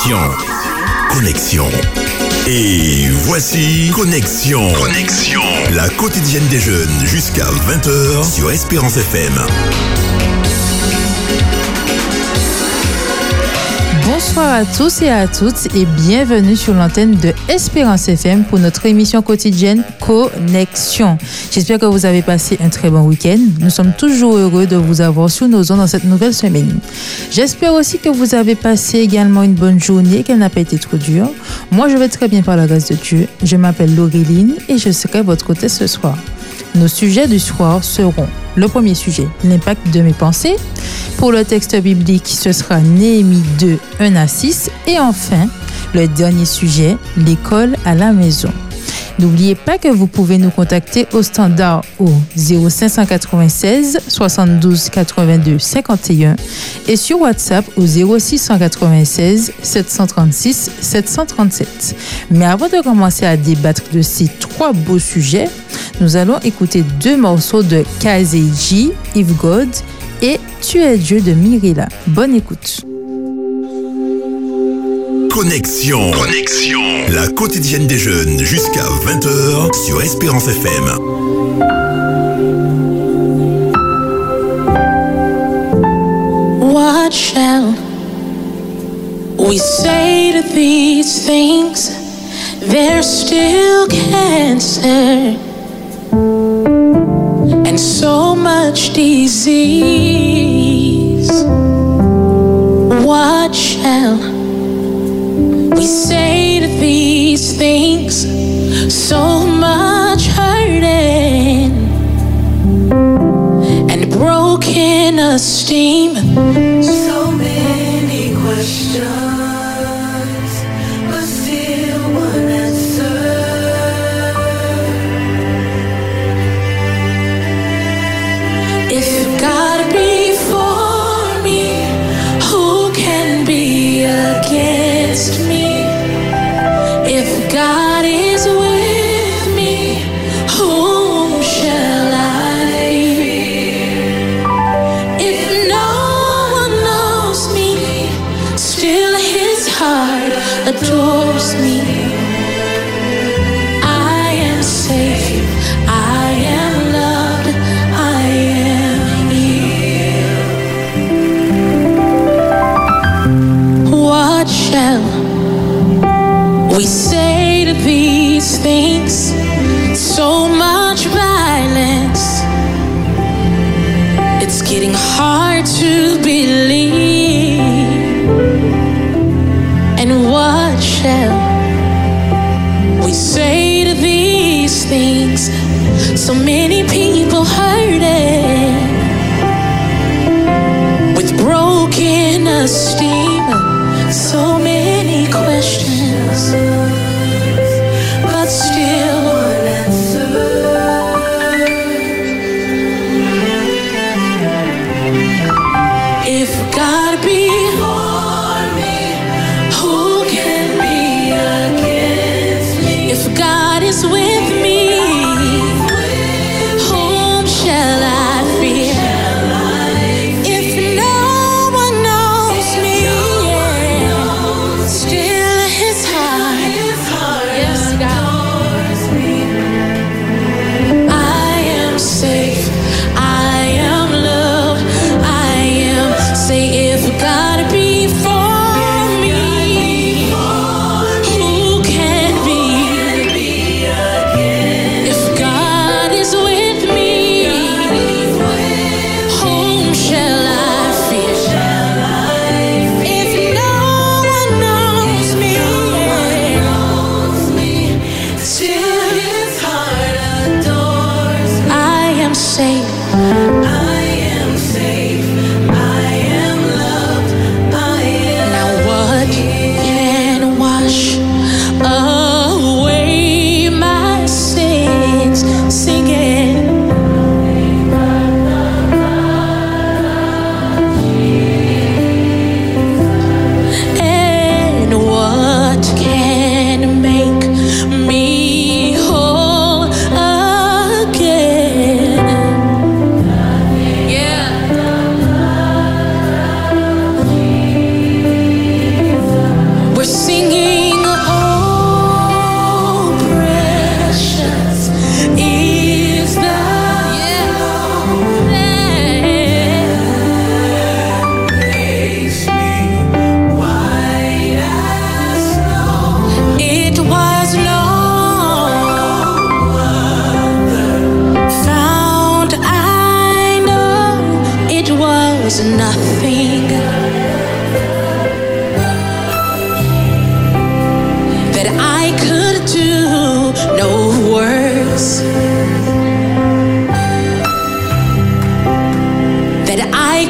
Connexion. Connexion. Et voici Connexion. Connexion. La quotidienne des jeunes jusqu'à 20h sur Espérance FM. Bonsoir à tous et à toutes et bienvenue sur l'antenne de Espérance FM pour notre émission quotidienne Connexion. J'espère que vous avez passé un très bon week-end. Nous sommes toujours heureux de vous avoir sur nos ondes dans cette nouvelle semaine. J'espère aussi que vous avez passé également une bonne journée, qu'elle n'a pas été trop dure. Moi, je vais très bien par la grâce de Dieu. Je m'appelle Laureline et je serai votre côté ce soir. Nos sujets du soir seront le premier sujet, l'impact de mes pensées. Pour le texte biblique, ce sera Néhémie 2, 1 à 6. Et enfin, le dernier sujet, l'école à la maison. N'oubliez pas que vous pouvez nous contacter au standard au 0596 72 82 51 et sur WhatsApp au 0696 736 737. Mais avant de commencer à débattre de ces trois beaux sujets, nous allons écouter deux morceaux de Kazeji, If God et Tu es Dieu de Mirila. Bonne écoute. Connexion. Connexion. La quotidienne des jeunes jusqu'à 20h sur Espérance FM. What shall we say to these things? There's still cancer and so much disease. What shall we say to these things? So much hurting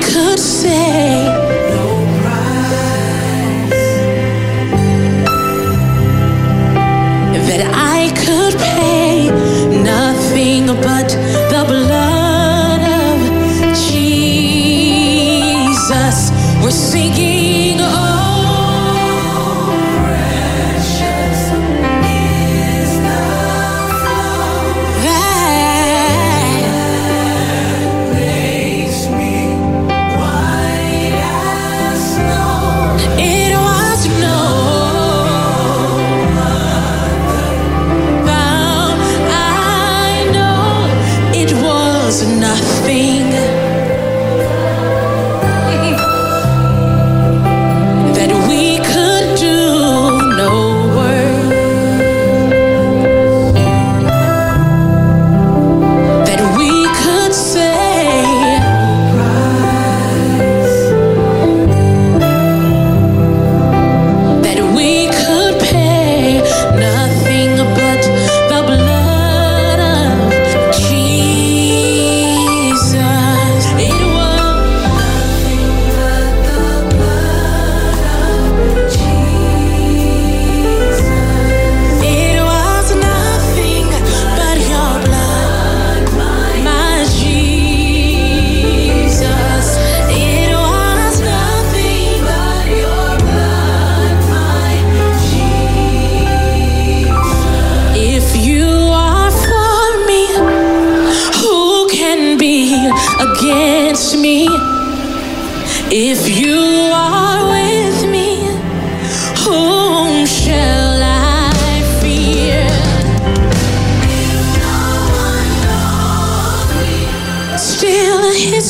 could say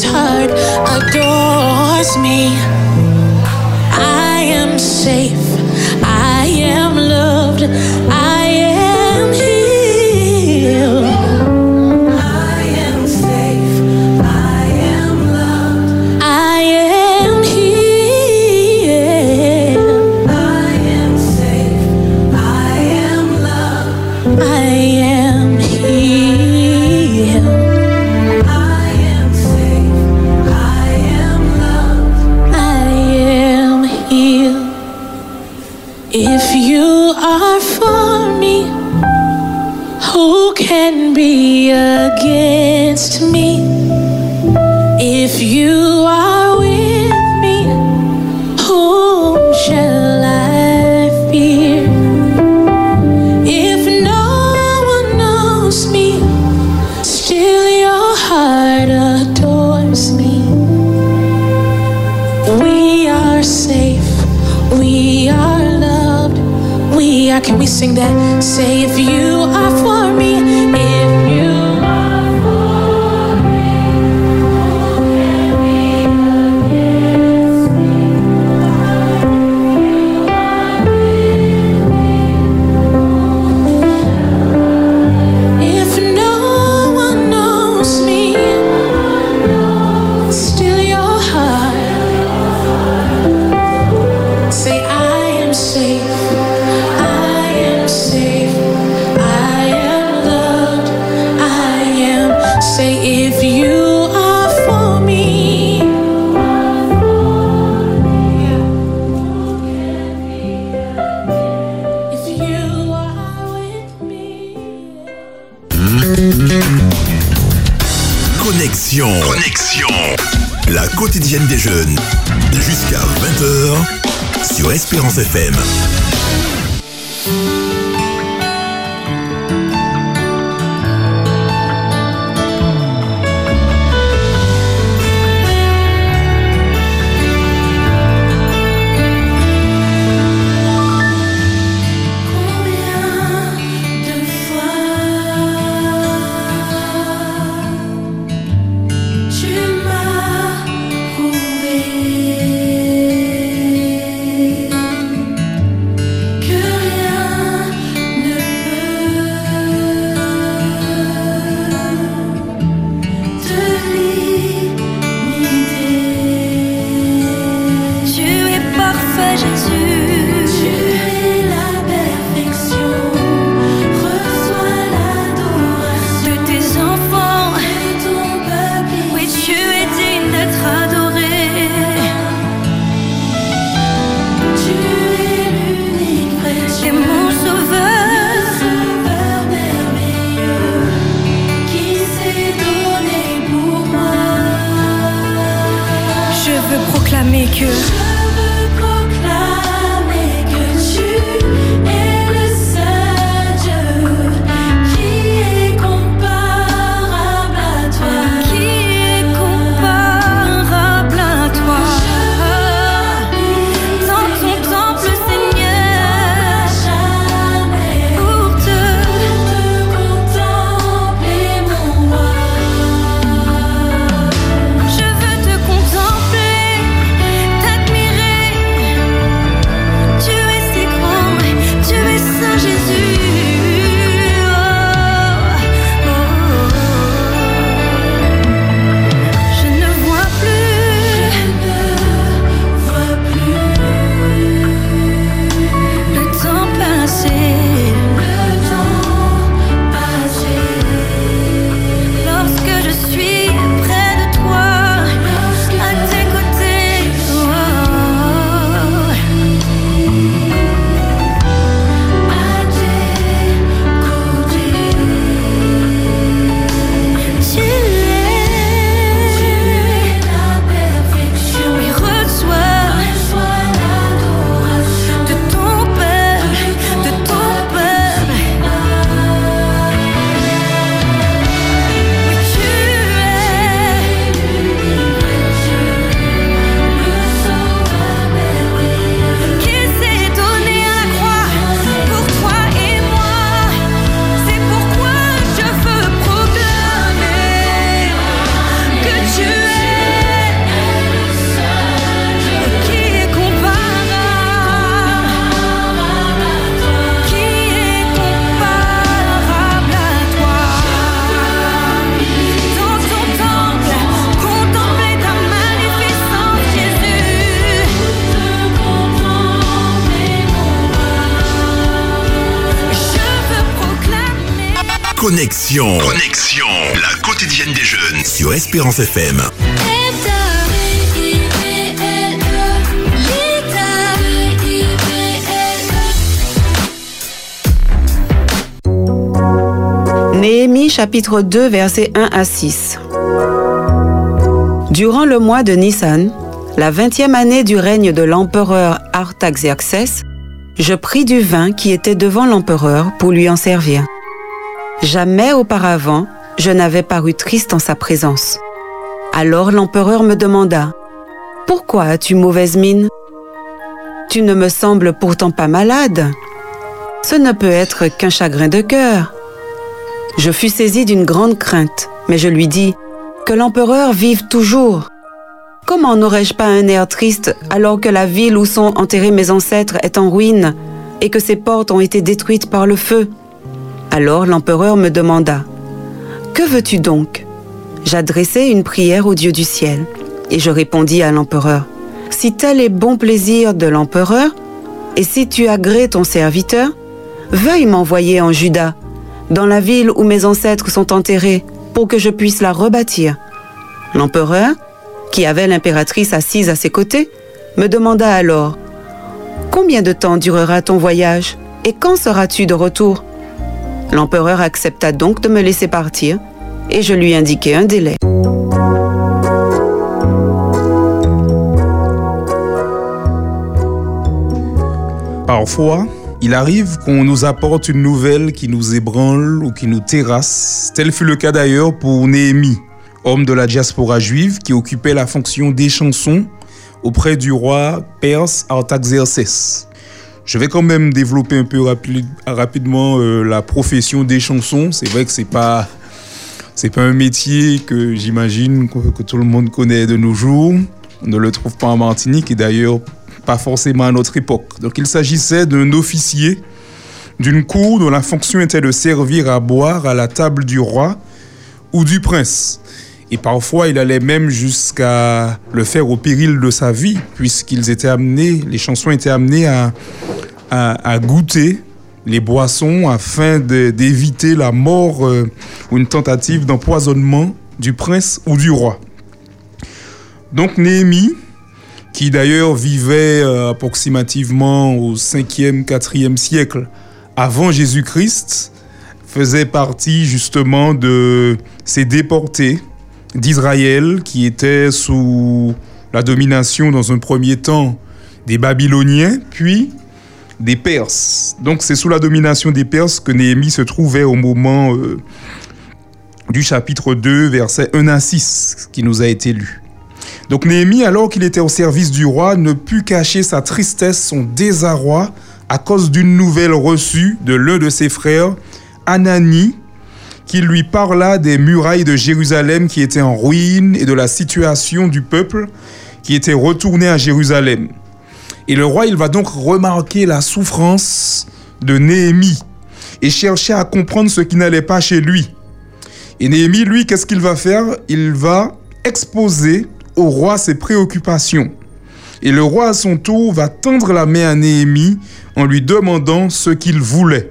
His heart adores me. I am safe. I am loved. I quotidienne des jeunes. Jusqu'à 20h sur Espérance FM. FM. Néhémie chapitre 2 versets 1 à 6. Durant le mois de Nissan, la vingtième année du règne de l'empereur Artaxerxès, je pris du vin qui était devant l'empereur pour lui en servir. Jamais auparavant, je n'avais paru triste en sa présence. Alors l'empereur me demanda, Pourquoi as-tu mauvaise mine? Tu ne me sembles pourtant pas malade. Ce ne peut être qu'un chagrin de cœur. Je fus saisi d'une grande crainte, mais je lui dis, Que l'empereur vive toujours. Comment n'aurais-je pas un air triste alors que la ville où sont enterrés mes ancêtres est en ruine et que ses portes ont été détruites par le feu? Alors l'empereur me demanda, Que veux-tu donc? J'adressai une prière au Dieu du ciel et je répondis à l'empereur, Si tel est bon plaisir de l'empereur, et si tu agrées ton serviteur, veuille m'envoyer en Juda, dans la ville où mes ancêtres sont enterrés, pour que je puisse la rebâtir. L'empereur, qui avait l'impératrice assise à ses côtés, me demanda alors, Combien de temps durera ton voyage et quand seras-tu de retour? L'empereur accepta donc de me laisser partir et je lui indiquai un délai. Parfois, il arrive qu'on nous apporte une nouvelle qui nous ébranle ou qui nous terrasse. Tel fut le cas d'ailleurs pour Néhémie, homme de la diaspora juive qui occupait la fonction des chansons auprès du roi perse Artaxerxès. Je vais quand même développer un peu rapide- rapidement euh, la profession des chansons. C'est vrai que c'est pas c'est pas un métier que j'imagine que, tout le monde connaît de nos jours. On ne le trouve pas en Martinique et d'ailleurs pas forcément à notre époque. Donc il s'agissait d'un officier d'une cour dont la fonction était de servir à boire à la table du roi ou du prince. Et parfois, il allait même jusqu'à le faire au péril de sa vie, puisqu'ils étaient amenés, les chansons étaient amenées à goûter les boissons afin d'éviter la mort euh, ou une tentative d'empoisonnement du prince ou du roi. Donc Néhémie, qui d'ailleurs vivait euh, approximativement au 5e, 4e siècle avant Jésus-Christ, faisait partie justement de ces déportés d'Israël qui étaient sous la domination dans un premier temps des Babyloniens, puis des Perses. Donc c'est sous la domination des Perses que Néhémie se trouvait au moment euh, du chapitre 2, versets 1 à 6, qui nous a été lu. Donc Néhémie, alors qu'il était au service du roi, ne put cacher sa tristesse, son désarroi, à cause d'une nouvelle reçue de l'un de ses frères, Anani, qui lui parla des murailles de Jérusalem qui étaient en ruine et de la situation du peuple qui était retourné à Jérusalem. Et le roi, il va donc remarquer la souffrance de Néhémie et chercher à comprendre ce qui n'allait pas chez lui. Et Néhémie, lui, qu'est-ce qu'il va faire? Il va exposer au roi ses préoccupations. Et le roi, à son tour, va tendre la main à Néhémie en lui demandant ce qu'il voulait.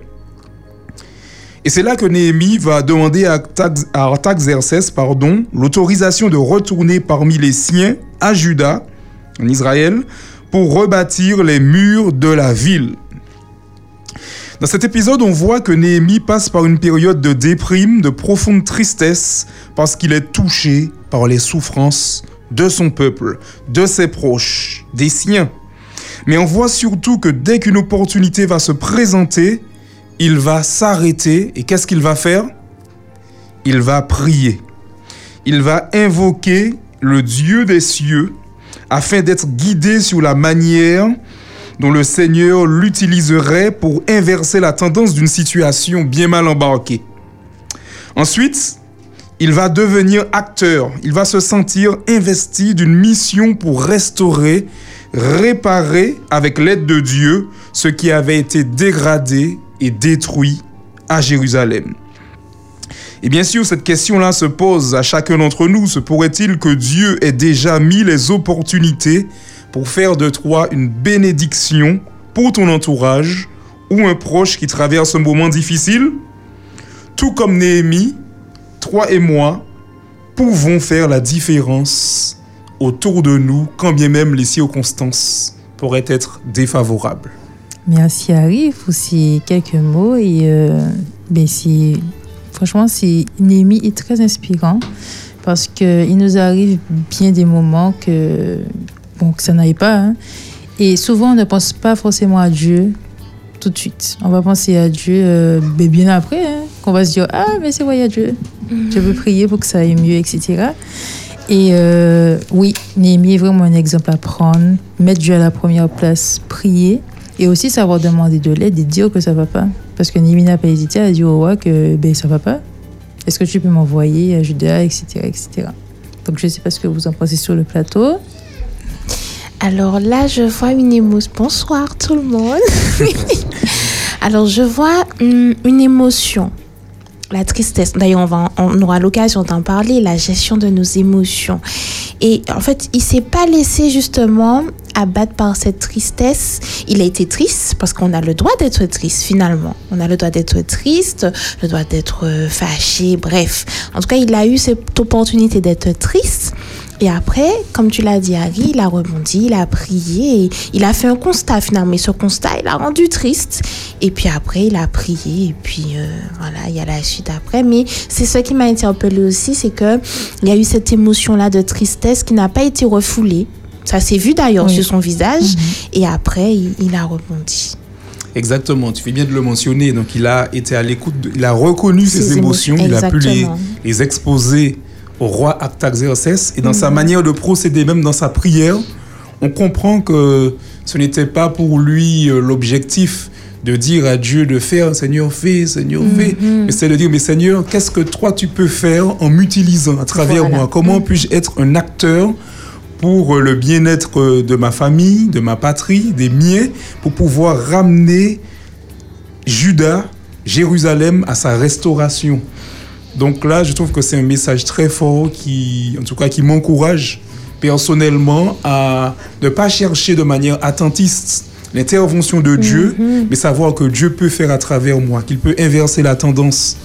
Et c'est là que Néhémie va demander à Artax- à Artaxerxès pardon, l'autorisation de retourner parmi les siens à Juda, en Israël, pour rebâtir les murs de la ville. Dans cet épisode, on voit que Néhémie passe par une période de déprime, de profonde tristesse, parce qu'il est touché par les souffrances de son peuple, de ses proches, des siens. Mais on voit surtout que dès qu'une opportunité va se présenter, il va s'arrêter et qu'est-ce qu'il va faire? Il va prier. Il va invoquer le Dieu des cieux afin d'être guidé sur la manière dont le Seigneur l'utiliserait pour inverser la tendance d'une situation bien mal embarquée. Ensuite, il va devenir acteur, il va se sentir investi d'une mission pour restaurer, réparer avec l'aide de Dieu ce qui avait été dégradé et détruit à Jérusalem. Et bien sûr, cette question-là se pose à chacun d'entre nous. Se pourrait-il que Dieu ait déjà mis les opportunités pour faire de toi une bénédiction pour ton entourage ou un proche qui traverse un moment difficile? Tout comme Néhémie, toi et moi pouvons faire la différence autour de nous, quand bien même les circonstances pourraient être défavorables. Merci pour ces quelques mots et euh, ben, c'est- franchement c'est Némi est très inspirant parce que il nous arrive bien des moments que bon que ça n'aille pas hein. et souvent on ne pense pas forcément à Dieu tout de suite on va penser à Dieu euh, ben, bien après hein, qu'on va se dire ah mais c'est vrai il y a Dieu je peux prier pour que ça aille mieux etc et euh, oui, Néhémie est vraiment un exemple à prendre. Mettre Dieu à la première place, prier. Et aussi savoir demander de l'aide et dire que ça va pas. Parce que Néhémie n'a pas hésité à dire au roi que ben, ça va pas. Est-ce que tu peux m'envoyer à Juda, etc., etc. Donc je ne sais pas ce que vous en pensez sur le plateau. Alors là, je vois une émotion. Bonsoir tout le monde. Alors je vois hum, une émotion. La tristesse. D'ailleurs, on, va, on aura l'occasion d'en parler, la gestion de nos émotions. Et en fait, il s'est pas laissé justement abattre par cette tristesse. Il a été triste parce qu'on a le droit d'être triste finalement. On a le droit d'être triste, le droit d'être euh, fâché, bref. En tout cas, il a eu cette opportunité d'être triste. Et après, comme tu l'as dit, Harry, il a rebondi, il a prié, il a fait un constat finalement. Et ce constat, il a rendu triste. Et puis après, il a prié, et puis euh, voilà, il y a la suite après. Mais c'est ce qui m'a interpellé aussi, c'est que il y a eu cette émotion-là de tristesse qui n'a pas été refoulée. Ça s'est vu d'ailleurs Oui. sur son visage. Et après, il, il a rebondi. Exactement, tu fais bien de le mentionner. Donc, il a été à l'écoute, il a reconnu ses, Ses émotions, émotions, il a pu les, exposer au roi Artaxerxès. Et dans sa manière de procéder, même dans sa prière, on comprend que ce n'était pas pour lui euh, l'objectif de dire à Dieu de faire, Seigneur, fais, Seigneur, fais. Mais c'est de dire, mais Seigneur, qu'est-ce que toi tu peux faire en m'utilisant à travers Voilà. moi? Comment puis-je être un acteur pour euh, le bien-être euh, de ma famille, de ma patrie, des miens, pour pouvoir ramener Juda, Jérusalem à sa restauration. Donc là, je trouve que c'est un message très fort qui, en tout cas, qui m'encourage personnellement à ne pas chercher de manière attentiste l'intervention de Dieu, mais savoir que Dieu peut faire à travers moi, qu'il peut inverser la tendance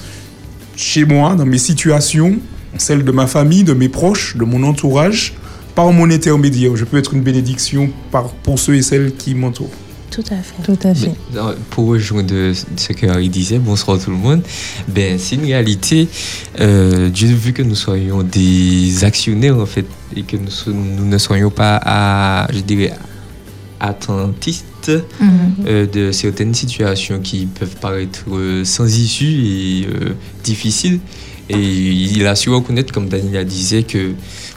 chez moi, dans mes situations, celle de ma famille, de mes proches, de mon entourage, par mon intermédiaire. Je peux être une bénédiction par, pour ceux et celles qui m'entourent. Tout à fait. Tout à fait. Mais, non, pour rejoindre ce que Harry disait, bonsoir tout le monde, ben, c'est une réalité. Euh, Dieu veut que nous soyons des actionnaires, en fait, et que nous, so- nous ne soyons pas, à, je dirais, attentistes Mhm. euh, de certaines situations qui peuvent paraître euh, sans issue et euh, difficiles. Et il a su reconnaître, comme Daniela disait, que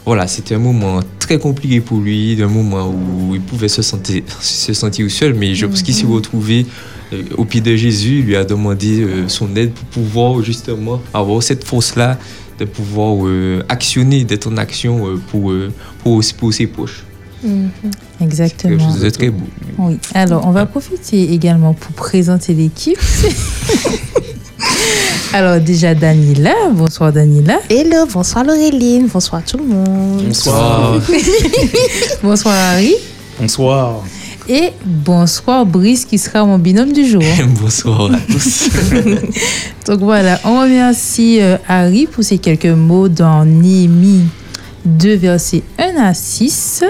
voilà, c'était un moment très compliqué pour lui, un moment où il pouvait se sentir, se sentir seul, mais je pense qu'il s'est retrouvé euh, au pied de Jésus, il lui a demandé euh, son aide pour pouvoir justement avoir cette force-là de pouvoir euh, actionner, d'être en action euh, pour, euh, pour, pour ses proches. Quelque Exactement. chose de très beau. Oui. Alors, on va profiter également pour présenter l'équipe. Alors, déjà, Danila. Bonsoir, Danila. Hello, bonsoir Laureline, bonsoir tout le monde. Bonsoir. Bonsoir, Harry. Bonsoir. Et bonsoir, Brice, qui sera mon binôme du jour. Bonsoir à tous. Donc voilà, on remercie euh, Harry pour ces quelques mots dans Néhémie 2, versets 1 à 6.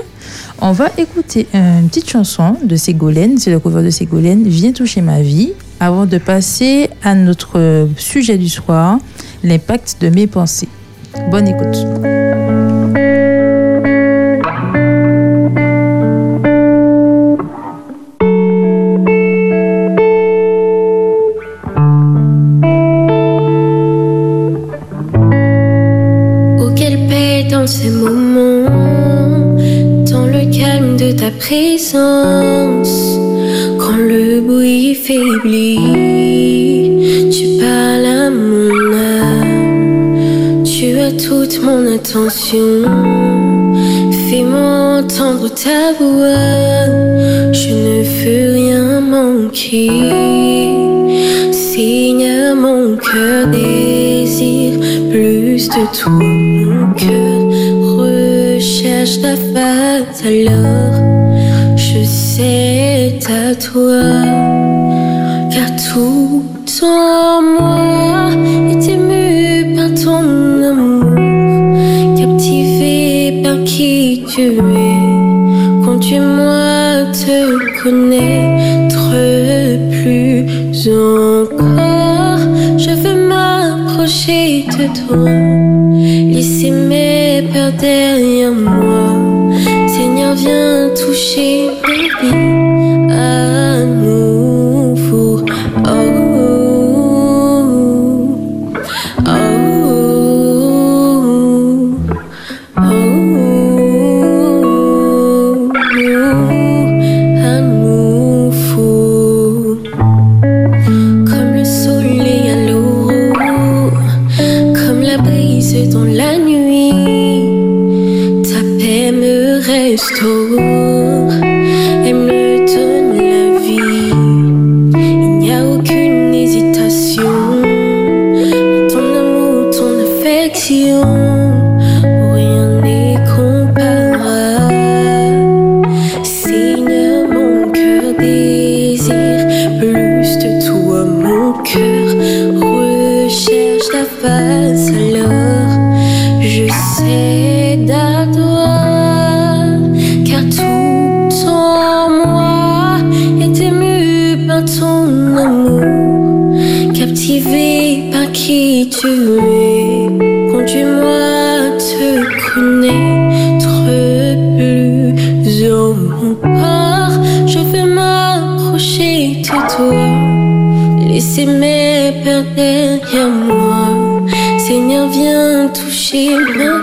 On va écouter une petite chanson de Ségolène, c'est le cover de Ségolène, Viens toucher ma vie, avant de passer à notre sujet du soir, l'impact de mes pensées. Bonne écoute. Quelle paix dans ces moments, dans le calme de ta présence. Mon attention. Fais-moi entendre ta voix. Je ne veux rien manquer. Seigneur, mon cœur désire plus de toi. Mon cœur recherche ta face. Alors, je sais à toi. Car tout en qui tu es. Conduis-moi te connaître plus encore. Je veux m'approcher de toi. Laisser mes peurs derrière moi. Seigneur, viens toucher ma vie À te connaître plus. Je veux m'approcher de toi, laisser mes peurs derrière moi. Seigneur, viens toucher ma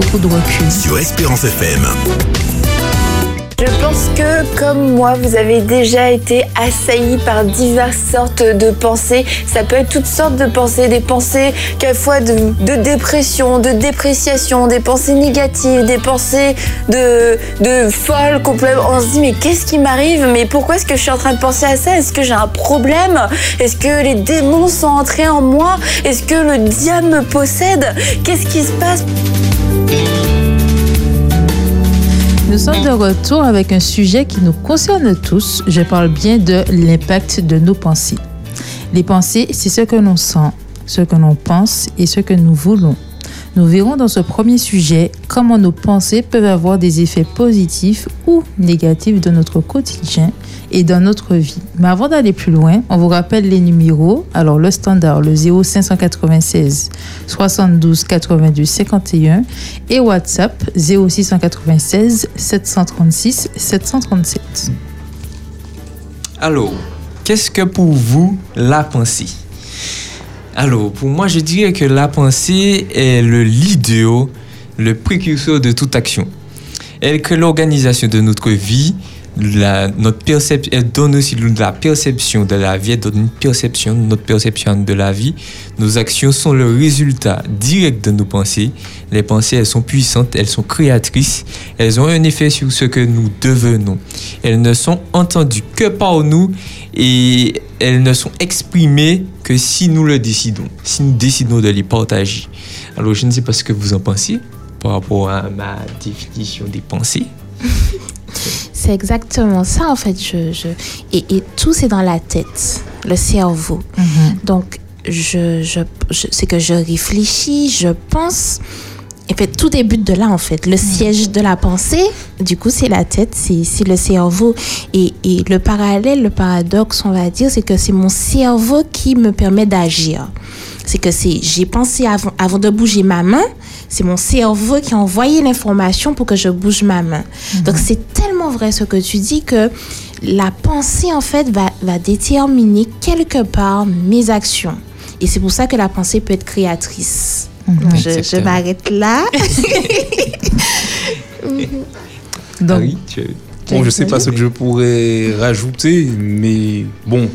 beaucoup de recul. Sur Espérance FM. Je pense que, comme moi, vous avez déjà été assailli par diverses sortes de pensées. Ça peut être toutes sortes de pensées, des pensées quelquefois de, de dépression, de dépréciation, des pensées négatives, des pensées de, de folle complètement. On se dit, mais qu'est-ce qui m'arrive? Mais pourquoi est-ce que je suis en train de penser à ça? Est-ce que j'ai un problème? Est-ce que les démons sont entrés en moi? Est-ce que le diable me possède? Qu'est-ce qui se passe? Nous sommes de retour avec un sujet qui nous concerne tous. Je parle bien de l'impact de nos pensées. Les pensées, c'est ce que l'on sent, ce que l'on pense et ce que nous voulons. Nous verrons dans ce premier sujet comment nos pensées peuvent avoir des effets positifs ou négatifs dans notre quotidien et dans notre vie. Mais avant d'aller plus loin, on vous rappelle les numéros. Alors le standard, le 0596 72 82 51 et WhatsApp 0696 736 737. Alors, qu'est-ce que pour vous la pensée? Alors, pour moi, je dirais que la pensée est le leader, le précurseur de toute action. Elle crée l'organisation de notre vie, notre perception, elle donne aussi la perception de la vie, elle donne une perception, notre perception de la vie. Nos actions sont le résultat direct de nos pensées. Les pensées, elles sont puissantes, elles sont créatrices, elles ont un effet sur ce que nous devenons. Elles ne sont entendues que par nous et elles ne sont exprimées que si nous le décidons, si nous décidons de les partager. Alors, je ne sais pas ce que vous en pensez par rapport à ma définition des pensées. C'est exactement ça, en fait. Je, je... Et, et tout, c'est dans la tête, le cerveau. Donc, je, je, je- c'est que je réfléchis, je pense. Et fait, tout débute de là, en fait. Le siège de la pensée, du coup, c'est la tête, c'est le cerveau. Et, et le parallèle, le paradoxe, on va dire, c'est que c'est mon cerveau qui me permet d'agir. C'est que c'est j'ai pensé avant, avant de bouger ma main, c'est mon cerveau qui a envoyé l'information pour que je bouge ma main. Donc c'est tellement vrai ce que tu dis que la pensée en fait va, va déterminer quelque part mes actions. Et c'est pour ça que la pensée peut être créatrice. Donc, je, m'arrête là. Donc, Ah oui, tu- Bon, je sais pas ce que je pourrais rajouter, mais bon,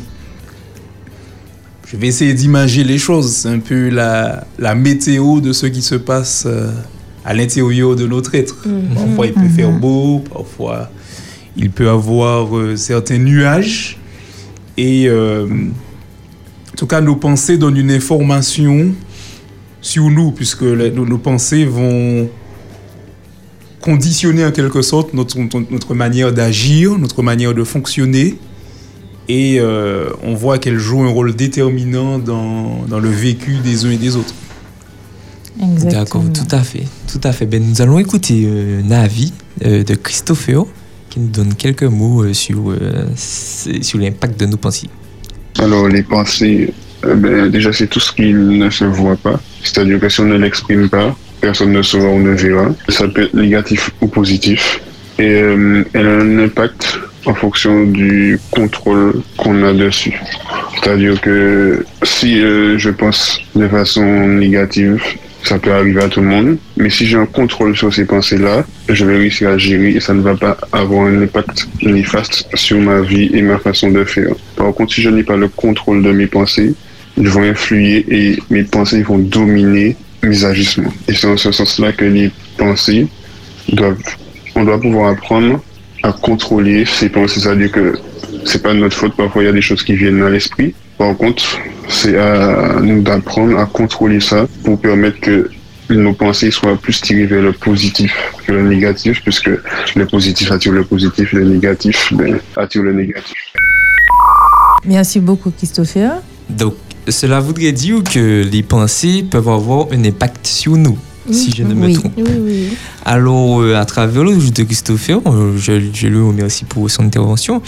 je vais essayer d'imager les choses. C'est un peu la, la météo de ce qui se passe euh, à l'intérieur de notre être. Parfois, il peut faire beau, parfois, il peut avoir euh, certains nuages. Et euh, en tout cas, nos pensées donnent une information sur nous, puisque nos, nos pensées vont conditionner en quelque sorte notre, notre manière d'agir, notre manière de fonctionner. Et euh, on voit qu'elle joue un rôle déterminant dans, dans le vécu des uns et des autres. exactement. D'accord, tout à fait, tout à fait. Ben, nous allons écouter euh, Navi euh, de Christopher qui nous donne quelques mots euh, sur, euh, sur l'impact de nos pensées. Alors, les pensées, euh, ben, déjà, c'est tout ce qui ne se voit pas. C'est-à-dire que si on ne l'exprime pas, personne ne saura ou ne verra. Ça peut être négatif ou positif. Et euh, elle a un impact en fonction du contrôle qu'on a dessus. C'est-à-dire que si euh, je pense de façon négative, ça peut arriver à tout le monde. Mais si j'ai un contrôle sur ces pensées-là, je vais réussir à gérer et ça ne va pas avoir un impact néfaste sur ma vie et ma façon de faire. Par contre, si je n'ai pas le contrôle de mes pensées, ils vont influer et mes pensées vont dominer mes agissements. Et c'est en ce sens-là que les pensées doivent, on doit pouvoir apprendre à contrôler ses pensées. C'est-à-dire que c'est pas de notre faute. Parfois, il y a des choses qui viennent à l'esprit. Par contre, c'est à nous d'apprendre à contrôler ça pour permettre que nos pensées soient plus tirées vers le positif que le négatif, puisque le positif attire le positif, le négatif ben, attire le négatif. Merci beaucoup, Christopher. Donc, cela voudrait dire que les pensées peuvent avoir un impact sur nous, si je ne me Oui. trompe. Oui. Alors, euh, à travers le jeu de Christopher, euh, je, je le remercie pour son intervention.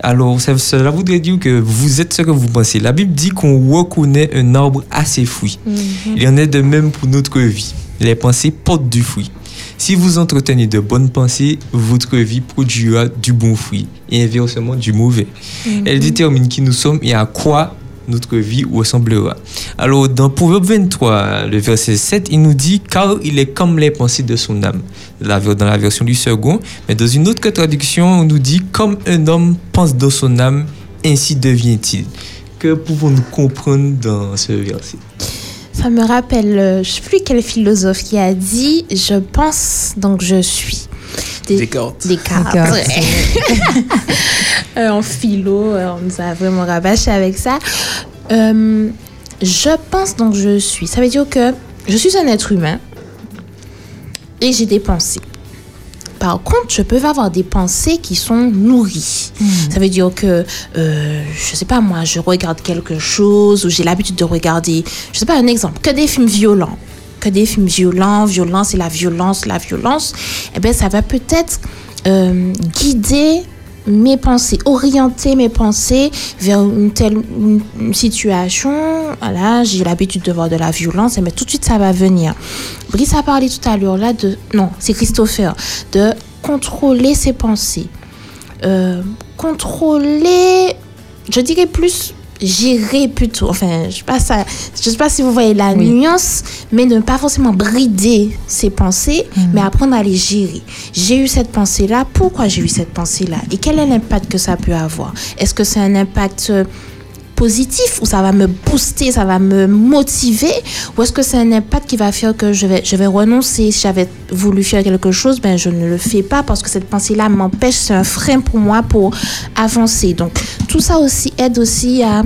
Alors, ça- cela voudrait dire que vous êtes ce que vous pensez. La Bible dit qu'on reconnaît un arbre à ses fruits. Il y en est de même pour notre vie. Les pensées portent du fruit. Si vous entretenez de bonnes pensées, votre vie produira du bon fruit et inversement du mauvais. Elle détermine qui nous sommes et à quoi notre vie ressemblera. Alors, dans Proverbe 23, le verset 7, il nous dit Car il est comme les pensées de son âme. Dans la version du second. Mais dans une autre traduction, on nous dit Comme un homme pense dans son âme, ainsi devient-il. Que pouvons-nous comprendre dans ce verset? Ça me rappelle, euh, je sais plus quel philosophe qui a dit Je pense, donc je suis. Des-. Descartes. Descartes. ouais. Euh, en philo, euh, on nous a vraiment rabâché avec ça. Euh, je pense, donc je suis. Ça veut dire que je suis un être humain et j'ai des pensées. Par contre, je peux avoir des pensées qui sont nourries. Ça veut dire que, euh, je sais pas moi, je regarde quelque chose ou j'ai l'habitude de regarder, je sais pas un exemple, que des films violents. Des films violents, violence et la violence, la violence. Eh bien, ça va peut-être euh, guider mes pensées, orienter mes pensées vers une telle situation. Voilà, j'ai l'habitude de voir de la violence, mais tout de suite ça va venir. Brice a parlé tout à l'heure là de, non, c'est Christopher, de contrôler ses pensées. Euh, contrôler, je dirais plus gérer plutôt. Enfin, je sais pas ça, je sais pas si vous voyez la Oui. nuance, mais ne pas forcément brider ses pensées, mais apprendre à les gérer. J'ai eu cette pensée-là, pourquoi j'ai eu cette pensée-là? Et quel est l'impact que ça peut avoir? Est-ce que c'est un impact euh, positif ou ça va me booster, ça va me motiver ou est-ce que c'est un impact qui va faire que je vais, je vais renoncer? Si j'avais voulu faire quelque chose, ben je ne le fais pas parce que cette pensée-là m'empêche, c'est un frein pour moi pour avancer. Donc tout ça aussi aide aussi à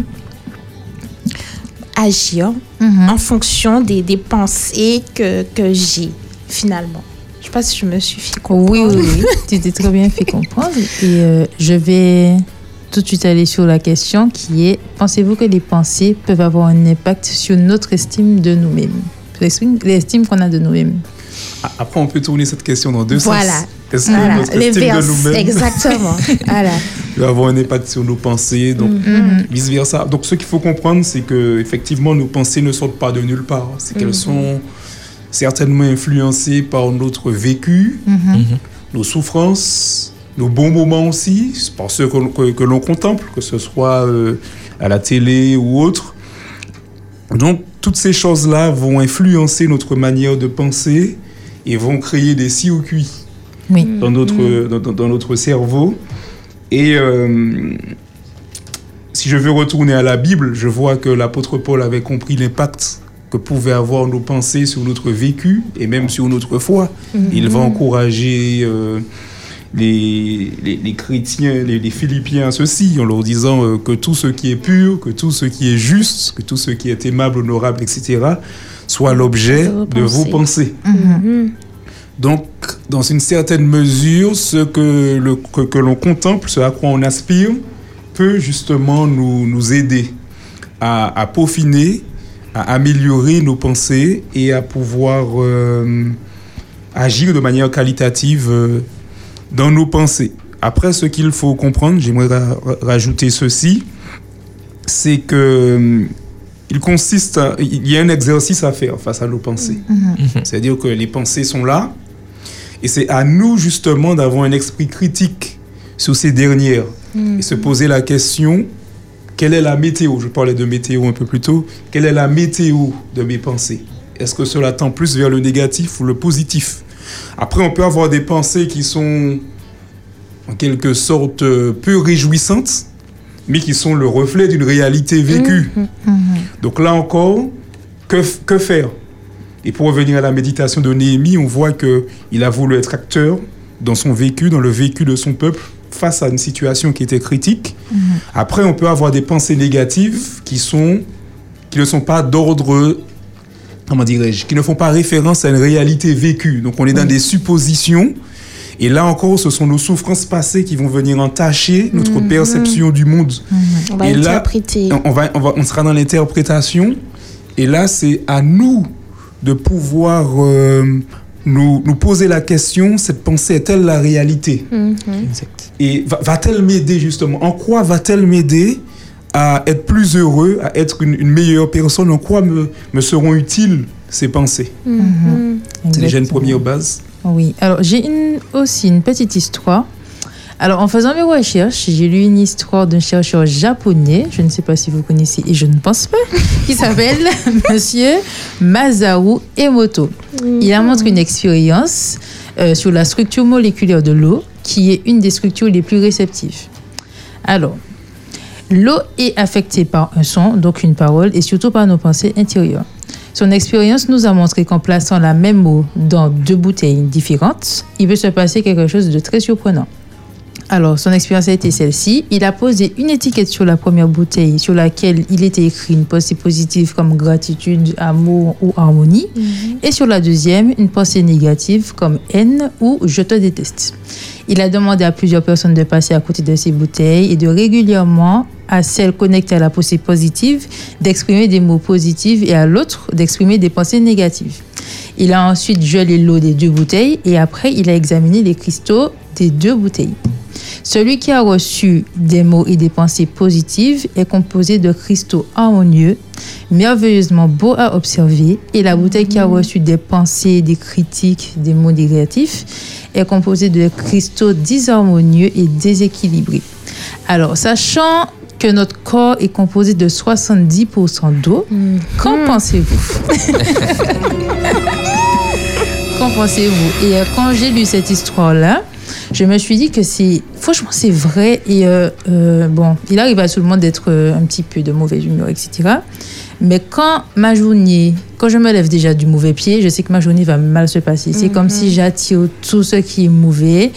agir en fonction des, des pensées que, que j'ai finalement. Je sais pas si je me suis fait comprendre. Oui, oui, oui. tu t'es très bien fait comprendre. Et euh, je vais tout de suite aller sur la question qui est pensez-vous que les pensées peuvent avoir un impact sur notre estime de nous-mêmes? L'estime l'estime qu'on a de nous-mêmes. A- Après, on peut tourner cette question dans deux Voilà. sens. Est-ce que Voilà, notre les estime de nous-mêmes exactement. voilà. peut avoir un impact sur nos pensées, donc Mhm. vice versa. Donc, ce qu'il faut comprendre, c'est que effectivement, nos pensées ne sortent pas de nulle part. C'est qu'elles Mhm. sont certainement influencées par notre vécu, nos souffrances, nos bons moments aussi, par ceux que, l'on- que- que l'on contemple, que ce soit euh, à la télé ou autre. Donc, toutes ces choses-là vont influencer notre manière de penser et vont créer des circuits Oui. dans, notre, dans, dans- dans notre cerveau. Et euh, si je veux retourner à la Bible, je vois que l'apôtre Paul avait compris l'impact que pouvaient avoir nos pensées sur notre vécu et même sur notre foi. Il va encourager euh, les, les, les chrétiens, les, les Philippiens à ceci, en leur disant euh, que tout ce qui est pur, que tout ce qui est juste, que tout ce qui est aimable, honorable, etc., soit l'objet De vos de vos pensées. pensées. Mhm. Donc, dans une certaine mesure, ce que, le- que, que l'on contemple, ce à quoi on aspire, peut justement nous, nous aider à, à peaufiner, à améliorer nos pensées et à pouvoir euh, agir de manière qualitative euh, dans nos pensées. Après, ce qu'il faut comprendre, j'aimerais ra- rajouter ceci, c'est que euh, il consiste, à- il y a un exercice à faire face à nos pensées. C'est-à-dire que les pensées sont là, et c'est à nous justement d'avoir un esprit critique sur ces dernières et se poser la question quelle est la météo? Je parlais de météo un peu plus tôt. Quelle est la météo de mes pensées? Est-ce que cela tend plus vers le négatif ou le positif? Après, on peut avoir des pensées qui sont en quelque sorte euh, peu réjouissantes, mais qui sont le reflet d'une réalité vécue. Donc là encore, que, faire? Et pour revenir à la méditation de Néhémie, on voit que il a voulu être acteur dans son vécu, dans le vécu de son peuple, face à une situation qui était critique. Après, on peut avoir des pensées négatives qui sont qui ne sont pas d'ordre comment dirais-je, qui ne font pas référence à une réalité vécue. Donc on est dans des suppositions. Et là encore, ce sont nos souffrances passées qui vont venir entacher notre perception du monde. On va Et là, interpréter. on, va, on, va, on sera dans l'interprétation. Et là, c'est à nous de pouvoir euh, nous, nous poser la question, cette pensée est-elle la réalité? Mhm. Et va- va-t-elle m'aider justement? En quoi va-t-elle m'aider? À être plus heureux, à être une, une meilleure personne En quoi me, me seront utiles ses pensées? Mhm. C'est déjà une première base. Oui, alors j'ai une- aussi une petite histoire. Alors en faisant mes recherches, j'ai lu une histoire d'un chercheur japonais, je ne sais pas si vous connaissez et je ne pense pas, qui s'appelle Monsieur Masaru Emoto. Il a montré une expérience euh, sur la structure moléculaire de l'eau, qui est une des structures les plus réceptives. Alors, l'eau est affectée par un son, donc une parole, et surtout par nos pensées intérieures. Son expérience nous a montré qu'en plaçant la même eau dans deux bouteilles différentes, il peut se passer quelque chose de très surprenant. Alors, son expérience a été celle-ci. Il a posé une étiquette sur la première bouteille sur laquelle il était écrit une pensée positive comme gratitude, amour ou harmonie. Et sur la deuxième, une pensée négative comme haine ou je te déteste. Il a demandé à plusieurs personnes de passer à côté de ces bouteilles et de régulièrement, à celle connectée à la pensée positive, d'exprimer des mots positifs et à l'autre d'exprimer des pensées négatives. Il a ensuite gelé l'eau des deux bouteilles et après il a examiné les cristaux des deux bouteilles. Celui qui a reçu des mots et des pensées positives est composé de cristaux harmonieux, merveilleusement beaux à observer, et la bouteille qui a reçu des pensées, des critiques, des mots négatifs est composée de cristaux disharmonieux et déséquilibrés. Alors, sachant que notre corps est composé de 70% d'eau, qu'en pensez-vous? Qu'en pensez-vous? Et euh, quand j'ai lu cette histoire-là, je me suis dit que c'est, franchement, c'est vrai. Et euh, euh, bon, il arrive à tout le monde d'être euh, un petit peu de mauvaise humeur, etc. Mais quand ma journée, quand je me lève déjà du mauvais pied, je sais que ma journée va mal se passer. C'est comme si j'attire tout ce qui est mauvais.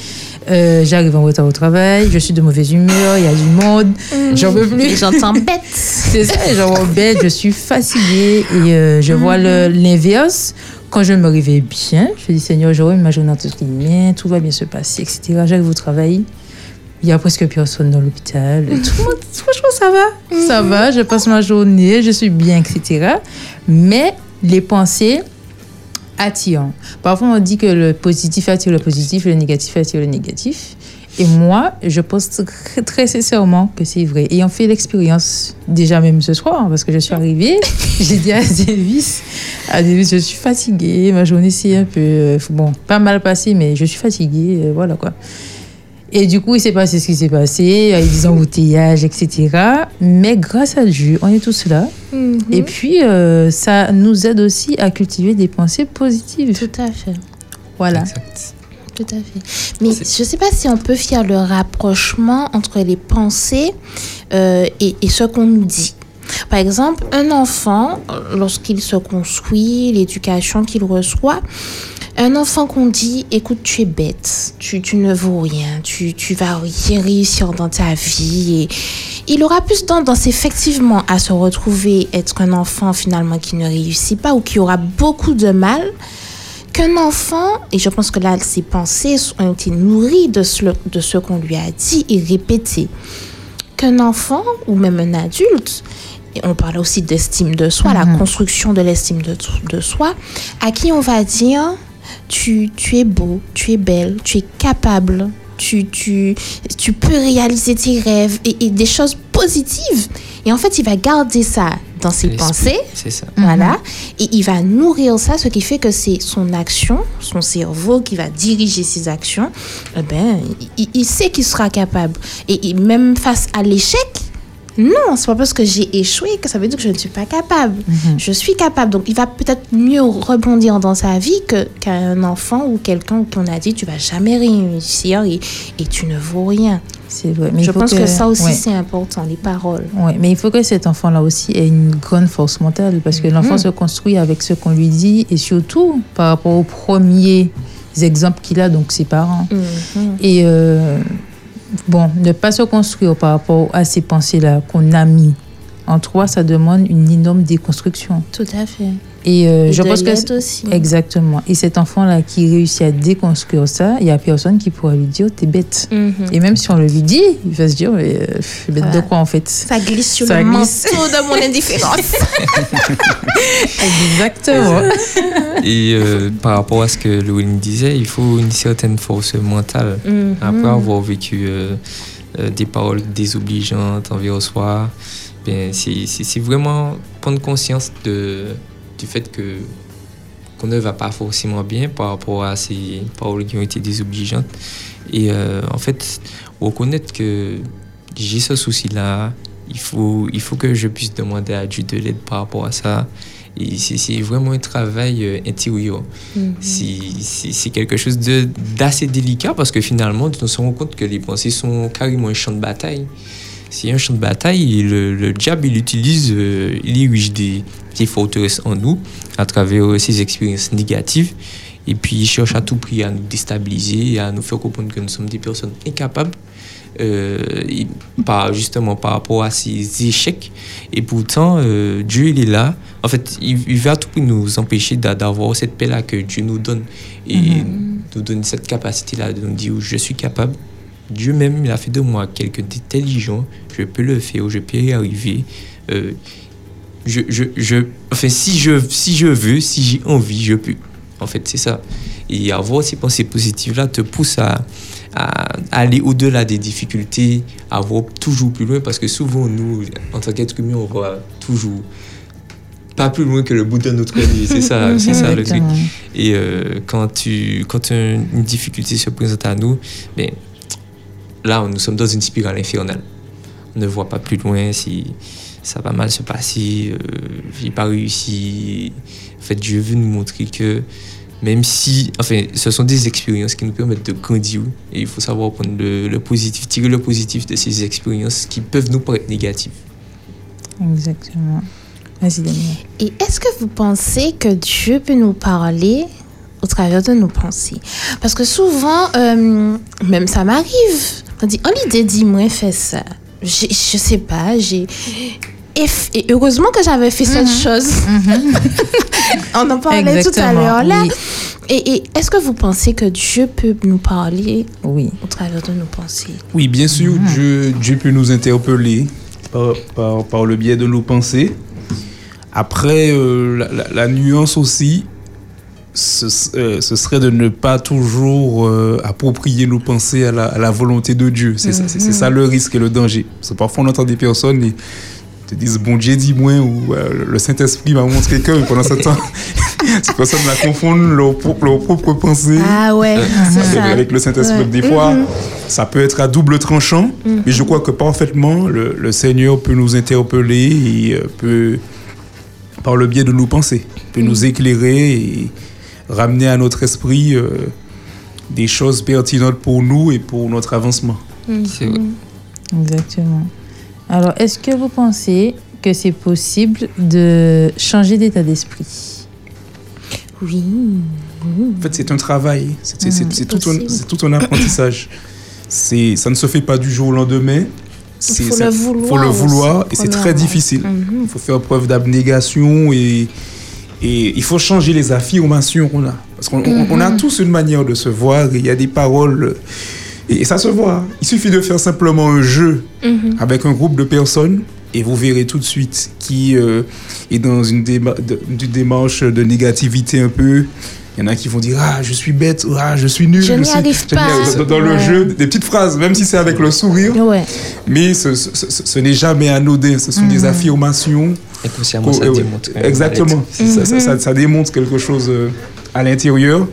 Euh, J'arrive en retard au travail, je suis de mauvaise humeur, il y a du monde, j'en peux plus. Gens t'embêtent. C'est ça, gens m'embêtent, je suis fatiguée et euh, je vois le- l'inverse. Quand je me réveille bien, je dis Seigneur, j'aurai ma journée entre bien, tout va bien se passer, etc. J'arrive au travail, il y a presque personne dans l'hôpital. Tout le monde, franchement, ça va. Ça va, je passe ma journée, je suis bien, etc. Mais les pensées attirent. Parfois, on dit que le positif attire le positif, le négatif attire le négatif. Et moi, je pense très, très sincèrement que c'est vrai. Ayant fait l'expérience déjà même ce soir, parce que je suis arrivée, j'ai dit à Davis, à Davis, je suis fatiguée, ma journée s'est un peu, euh, bon, pas mal passée, mais je suis fatiguée, euh, voilà quoi. Et du coup, il s'est passé ce qui s'est passé, il y a eu des embouteillages, etc. Mais grâce à Dieu, on est tous là. Et puis, euh, ça nous aide aussi à cultiver des pensées positives. Tout à fait. Voilà. Exact. Tout à fait. Mais je ne sais pas si on peut faire le rapprochement entre les pensées euh, et, et ce qu'on nous dit. Par exemple, un enfant, euh, lorsqu'il se construit, l'éducation qu'il reçoit, un enfant qu'on dit, écoute, tu es bête, tu, tu ne vaux rien, tu, tu vas rien réussir dans ta vie. Et il aura plus tendance effectivement à se retrouver être un enfant finalement qui ne réussit pas ou qui aura beaucoup de mal qu'un enfant, et je pense que là, ses pensées ont été nourries de ce, de ce qu'on lui a dit et répété, qu'un enfant ou même un adulte, et on parle aussi d'estime de soi, la construction de l'estime de, de soi, à qui on va dire, tu, tu es beau, tu es belle, tu es capable, tu, tu, tu peux réaliser tes rêves et, et des choses positives. Et en fait, il va garder ça dans ses pensées. C'est ça. Voilà. Et il va nourrir ça, ce qui fait que c'est son action, son cerveau qui va diriger ses actions. Eh ben, il, il sait qu'il sera capable. Et, et même face à l'échec, non, c'est pas parce que j'ai échoué que ça veut dire que je ne suis pas capable. Je suis capable. Donc, il va peut-être mieux rebondir dans sa vie qu'un enfant ou quelqu'un qu'on a dit tu vas jamais réussir et, et tu ne vaux rien. C'est vrai. Mais je pense que, ça aussi, ouais. c'est important, les paroles. Ouais, mais il faut que cet enfant-là aussi ait une grande force mentale parce que l'enfant se construit avec ce qu'on lui dit et surtout par rapport aux premiers exemples qu'il a, donc ses parents. Mhm. Et euh, bon, ne pas se construire par rapport à ces pensées-là qu'on a mis en toi, ça demande une énorme déconstruction. Tout à fait. Et, euh, Et je de pense que aussi. exactement. Et cet enfant-là qui réussit à déconstruire ça, il y a personne qui pourra lui dire t'es bête. Mhm. Et même si on le lui dit, il va se dire mais, euh, bête de Voilà. quoi en fait? Ça glisse sur Ça le glisse. manteau de mon indifférence. Exactement. Et euh, par rapport à ce que Louine disait, il faut une certaine force mentale. Mhm. Après avoir vécu euh, euh, des paroles désobligeantes envers soi, ben, c'est vraiment prendre conscience de, du fait que qu'on ne va pas forcément bien par rapport à ces paroles qui ont été désobligeantes. Et euh, en fait, reconnaître que j'ai ce souci-là, il faut, il faut que je puisse demander à Dieu de l'aide par rapport à ça. Et c'est vraiment un travail euh, intérieur. Mhm. C'est- C'est quelque chose d'assez délicat parce que finalement, on se rend compte que les pensées sont carrément un champ de bataille. C'est un champ de bataille et le, le diable, il utilise, euh, il érige des, des forteresses en nous à travers euh, ses expériences négatives. Et puis, il cherche à tout prix à nous déstabiliser et à nous faire comprendre que nous sommes des personnes incapables euh, et par, justement par rapport à ces échecs. Et pourtant, euh, Dieu, il est là. En fait, il, il veut à tout prix nous empêcher d'a- d'avoir cette paix-là que Dieu nous donne. Et nous donne cette capacité-là de nous dire je suis capable. Dieu même, il a fait de moi quelqu'un d'intelligent. Je peux le faire, je peux y arriver. Euh, je, je, je, enfin, si je, si je veux, si j'ai envie, je peux. En fait, c'est ça. Et avoir ces pensées positives-là te pousse à, à aller au-delà des difficultés, à voir toujours plus loin, parce que souvent, nous, en tant qu'être humain, on voit toujours pas plus loin que le bout de notre nez. C'est ça, c'est ça le truc. Et euh, quand, tu, quand un- une difficulté se présente à nous, ben, là, nous sommes dans une spirale infernale. On ne voit pas plus loin si ça va mal se passer, euh, j'ai pas réussi. En fait, Dieu veut nous montrer que même si, enfin, ce sont des expériences qui nous permettent de grandir, et il faut savoir prendre le, le positif, tirer le positif de ces expériences qui peuvent nous paraître négatives. Exactement. Vas-y, Daniel. Et est-ce que vous pensez que Dieu peut nous parler au travers de nos pensées Parce que souvent, euh, même ça m'arrive, on dit, oh l'idée, dis-moi, fais ça. J'ai- Je sais pas, j'ai... Et, heureusement que j'avais fait cette chose. on en parlait tout à l'heure là. oui. Et, et est-ce que vous pensez que Dieu peut nous parler Oui. au travers de nos pensées? Oui, bien sûr, Dieu, Dieu peut nous interpeller par, par, par le biais de nos pensées. Après, euh, la, la- la nuance aussi, ce, euh, ce serait de ne pas toujours euh, approprier nos pensées à la, à la volonté de Dieu. C'est ça, ça le risque et le danger. Parce que parfois, on entend des personnes et te disent Bon Dieu, dis-moi, ou euh, le Saint-Esprit m'a montré que, et pendant ce temps, ces personnes la confondent leurs propres pensées Ah ouais, avec, avec le Saint-Esprit. Ouais. Des fois, Mhm. ça peut être à double tranchant, mais je crois que parfaitement, le, le Seigneur peut nous interpeller et peut, par le biais de nos pensées, peut nous éclairer et ramener à notre esprit euh, des choses pertinentes pour nous et pour notre avancement. C'est vrai. Exactement. Alors, est-ce que vous pensez que c'est possible de changer d'état d'esprit? Oui. En fait, c'est un travail, c'est c'est- c'est- Mhm. c'est tout, un- Possible. c'est tout un apprentissage. C'est- Ça ne se fait pas du jour au lendemain. C'est- faut le vouloir faut le vouloir et c'est très difficile. Mhm. Il faut faire preuve d'abnégation et, et il faut changer les affirmations qu'on a. Parce qu'on on- on a Mhm. tous une manière de se voir il y a des paroles. Et, ça se voit. Il suffit de faire simplement un jeu Mhm. avec un groupe de personnes et vous verrez tout de suite qui euh, est dans une, déma- de- une démarche de négativité un peu. Il y en a qui vont dire Ah, je suis bête, ah, je suis nul. Je n'y suis- arrive je n'y pas. arrive- Dans, dans le jeu, des petites phrases, même si c'est avec le sourire. Ouais. Mais ce, ce- ce- ce n'est jamais anodin. Ce sont des affirmations. Inconsciemment, ça qu'au- euh, démontre Exactement. mal-être. Ça, ça- ça- ça démontre quelque chose euh, à l'intérieur.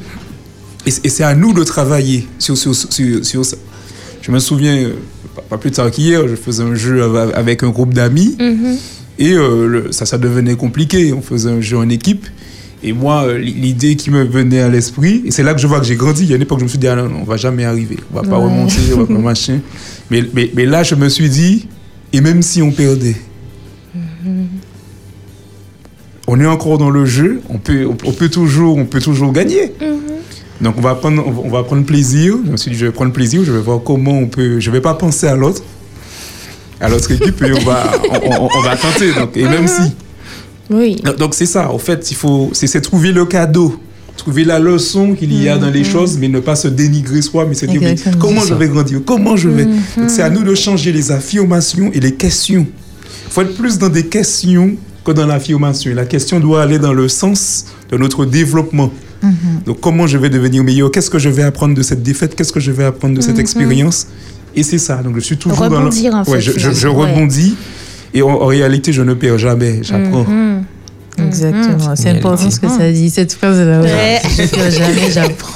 Et, c'est à nous de travailler sur, sur, sur, sur ça. Je me souviens, euh, pas- pas plus tard qu'hier, je faisais un jeu av- avec un groupe d'amis. Mhm. Et euh, le- ça, ça devenait compliqué. On faisait un jeu en équipe. Et moi, l'idée qui me venait à l'esprit, et c'est là que je vois que j'ai grandi. Il y a une époque, je me suis dit, ah non, non, on va jamais arriver. On va pas Ouais. remonter, on va pas machin. Mais, mais, mais là, je me suis dit, et même si on perdait, on est encore dans le jeu, on peut, on, on peut, toujours, on peut toujours gagner. Donc on va, prendre, on va- prendre plaisir. Je me suis dit, je vais prendre plaisir, je vais voir comment on peut. Je vais pas penser à l'autre, à l'autre équipe, et on va, on, va tenter. Donc, et même si. Oui. Donc- c'est ça, en fait, il faut, c'est c'est trouver le cadeau, trouver la leçon qu'il y a dans les choses, mais ne pas se dénigrer soi, mais se dire mais comment je vais grandir, comment je vais. Donc c'est à nous de changer les affirmations et les questions. Il faut être plus dans des questions que dans l'affirmation. La question doit aller dans le sens de notre développement. Donc comment je vais devenir meilleur, qu'est-ce que je vais apprendre de cette défaite, qu'est-ce que je vais apprendre de cette expérience? Et c'est ça, donc je suis toujours Rebondir, dans en le... Ouais, fait, je, je- je finalement, ouais. rebondis. Et en, en réalité, je ne perds jamais, j'apprends. Mhm. Exactement. C'est important ce que ça dit, cette phrase-là. Ouais. Je fais jamais, j'apprends.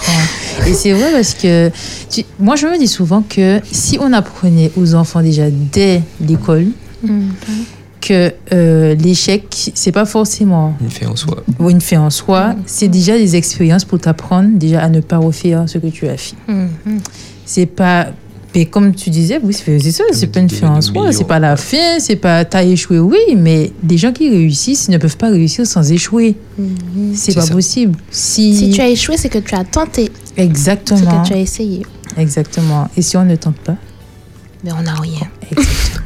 Et c'est vrai parce que tu- moi, je me dis souvent que si on apprenait aux enfants déjà dès l'école que euh, l'échec, c'est pas forcément Une fait en soi. une fin en soi, c'est déjà des expériences pour t'apprendre déjà à ne pas refaire ce que tu as fait. C'est pas. Mais comme tu disais, oui, c'est c'est ça, c'est pas une fin en soi, c'est pas la fin, c'est pas t'as échoué, oui, mais des gens qui réussissent ne peuvent pas réussir sans échouer. C'est C'est pas ça. possible. Si, Si tu as échoué, c'est que tu as tenté, c'est Exactement. que tu as essayé. Exactement. Et si on ne tente pas? Mais on n'a rien.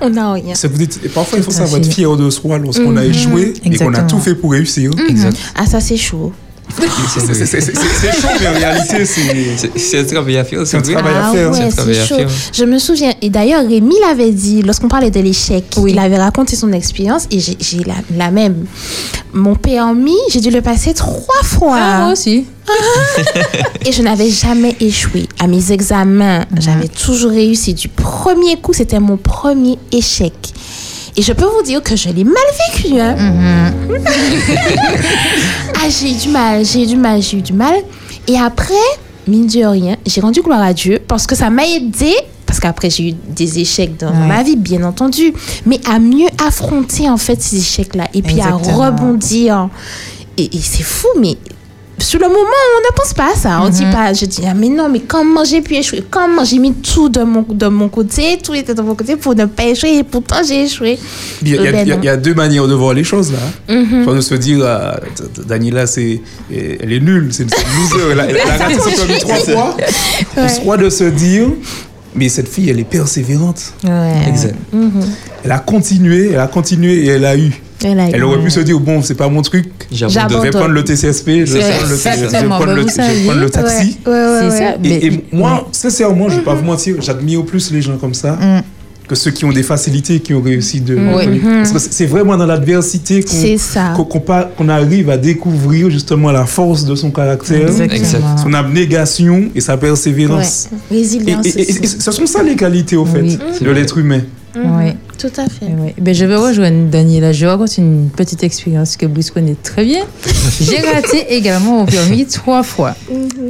On n'a rien. Ça vous dit- et parfois, il faut savoir être fier de soi lorsqu'on a Mhm. échoué et qu'on a tout fait pour réussir. Exact. Ah, ça, c'est chaud. C'est- chaud, mais en réalité, c'est. Un travail à faire. C'est un travail à ah faire. Je me souviens, et d'ailleurs, Rémi l'avait dit, lorsqu'on parlait de l'échec, il avait raconté son expérience et j'ai j'ai la, la même. Mon permis, j'ai dû le passer trois fois. Ah, moi aussi. Et je n'avais jamais échoué. À mes examens, j'avais toujours réussi. Du premier coup, c'était mon premier échec. Et je peux vous dire que je l'ai mal vécu. Hein. ah, j'ai eu du mal, j'ai eu du mal, j'ai eu du mal. Et après, mine de rien, j'ai rendu gloire à Dieu parce que ça m'a aidé. Parce qu'après, j'ai eu des échecs dans Ouais. ma vie, bien entendu. Mais à mieux affronter, en fait, ces échecs-là. Et puis à rebondir. Et, et c'est fou, mais sur le moment, on ne pense pas à ça. On dit pas, je dis, ah, mais non, mais comment j'ai pu échouer? Comment j'ai mis tout de mon, de mon côté, tout était de mon côté pour ne pas échouer et pourtant j'ai échoué. Il y, a, il y a- Ben il y a- non. il y a deux manières de voir les choses là. Mhm. Soit de se dire, ah, D- Daniela, c'est, elle est nulle, c'est une loser, elle a, elle a raté son permis trois fois. Ou Ouais. soit de se dire, mais cette fille, elle est persévérante. Ouais. Exact. Mhm. Elle a continué, elle a continué et elle a eu. Elle, aurait pu se dire, bon, c'est pas mon truc, J'abandonne. je J'abandonne. prendre le TCSP, je vais C'est prendre le, je vais prendre le- je prendre le taxi. Ouais, ouais, ouais, C'est ouais. ça. Et, Mais- et moi, sincèrement, je ne vais pas vous mentir, j'admire plus les gens comme ça Mm. que ceux qui ont des facilités, qui ont réussi de. Oui. Parce que c'est vraiment dans l'adversité qu'on arrive à découvrir justement la force de son caractère, Exactement. son abnégation et sa persévérance. Ouais. Et, Résilience. et- et- et ce sont ça les qualités, au fait, Oui. de l'être humain. Mhm. Oui. Tout à fait. Oui. Ben, je vais rejoindre Daniela. Je raconte une petite expérience que Bruce connaît très bien. J'ai raté également mon permis trois fois.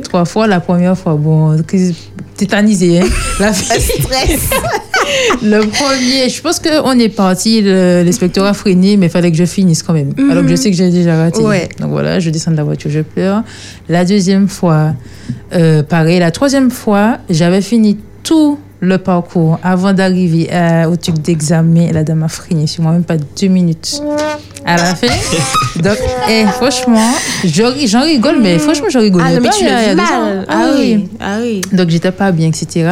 Trois fois. La première fois, bon, crise tétanisée. Hein? La Stress. le premier, je pense qu'on est parti, l'inspecteur a freiné, mais il fallait que je finisse quand même. Alors que je sais que j'ai déjà raté. Ouais. Donc voilà, je descends de la voiture, je pleure. La deuxième fois, euh, pareil. La troisième fois, j'avais fini tout le parcours avant d'arriver à- au truc d'examen. La dame a freiné sur moi, même pas deux minutes. À la fin. Donc, eh, franchement, j'en rigole, mais franchement, je rigole Ah non, mais pas. tu le vis ans. mal. Ah oui. Ah oui. Donc j'étais pas bien, etc.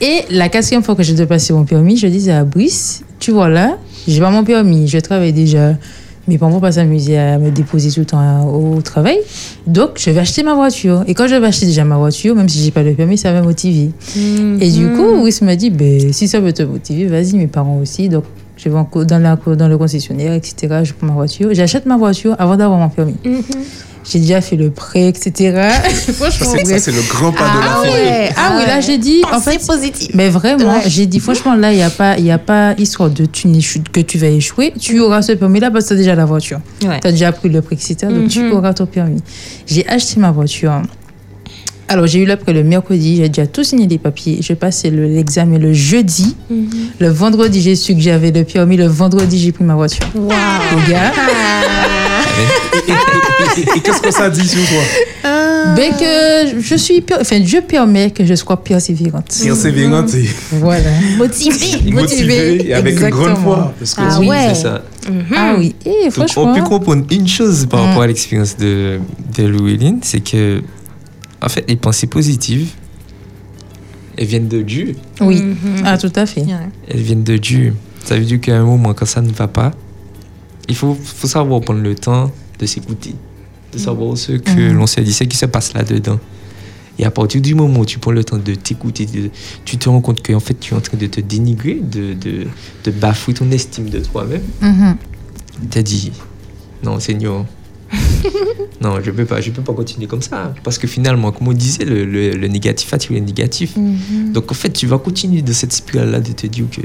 Et la quatrième fois que je devais passer mon permis, je disais à Brice, tu vois là, j'ai pas mon permis, je travaille déjà. Mes parents vont pas s'amuser à me déposer tout le temps au travail. Donc, je vais acheter ma voiture. Et quand je vais acheter déjà ma voiture, même si j'ai pas le permis, ça va me motiver. Et du coup, Brice m'a dit, ben, si ça veut te motiver, vas-y, mes parents aussi. Donc, je vais dans, la, dans le concessionnaire, etc. Je prends ma voiture. J'achète ma voiture avant d'avoir mon permis. J'ai déjà fait le prêt, etc. Franchement, c'est ça, c'est le grand pas de Ah la fille. ouais, ah oui, là j'ai dit, en Pensée fait, positive. mais vraiment, Ouais. j'ai dit, franchement, là, il n'y a, pas- il y a pas histoire de tu que tu vas échouer. Tu auras ce permis-là parce que tu as déjà la voiture. Ouais. Tu as déjà pris le prix, etc. Donc, tu Mhm. auras ton permis. J'ai acheté ma voiture. Alors, j'ai eu l'après le mercredi, j'ai déjà tout signé les papiers. Je passais le- l'examen le jeudi. Le vendredi, j'ai su que j'avais le permis. Le vendredi, j'ai pris ma voiture. Wow. Les gars, Et, et- et qu'est-ce que ça dit sur toi? Ben que je suis, enfin, Dieu permet que je sois persévérante. Persévérante et Voilà. Motivé. motivée et avec une grande foi. Parce que Ah Oui, ouais. c'est ça. Ah oui, et Donc, franchement. on peut comprendre une chose par Mm. rapport à l'expérience de, de Louéline, c'est que, en fait, les pensées positives, elles viennent de Dieu. Oui, Mhm. ah, tout à fait. Elles viennent de Dieu. Ça veut dire qu'à un moment, quand ça ne va pas, il faut, faut savoir prendre le temps de s'écouter, de savoir ce que Mhm. l'on se dit, ce qui se passe là-dedans. Et à partir du moment où tu prends le temps de t'écouter, tu te rends compte qu'en fait, tu es en train de te dénigrer, de, de, de bafouer ton estime de toi-même. Mhm. T'as dit, non, Seigneur, non, je peux pas, je peux pas continuer comme ça. Parce que finalement, comme on disait, le, le- le négatif attire le négatif. Donc en fait, tu vas continuer de cette spirale-là de te dire que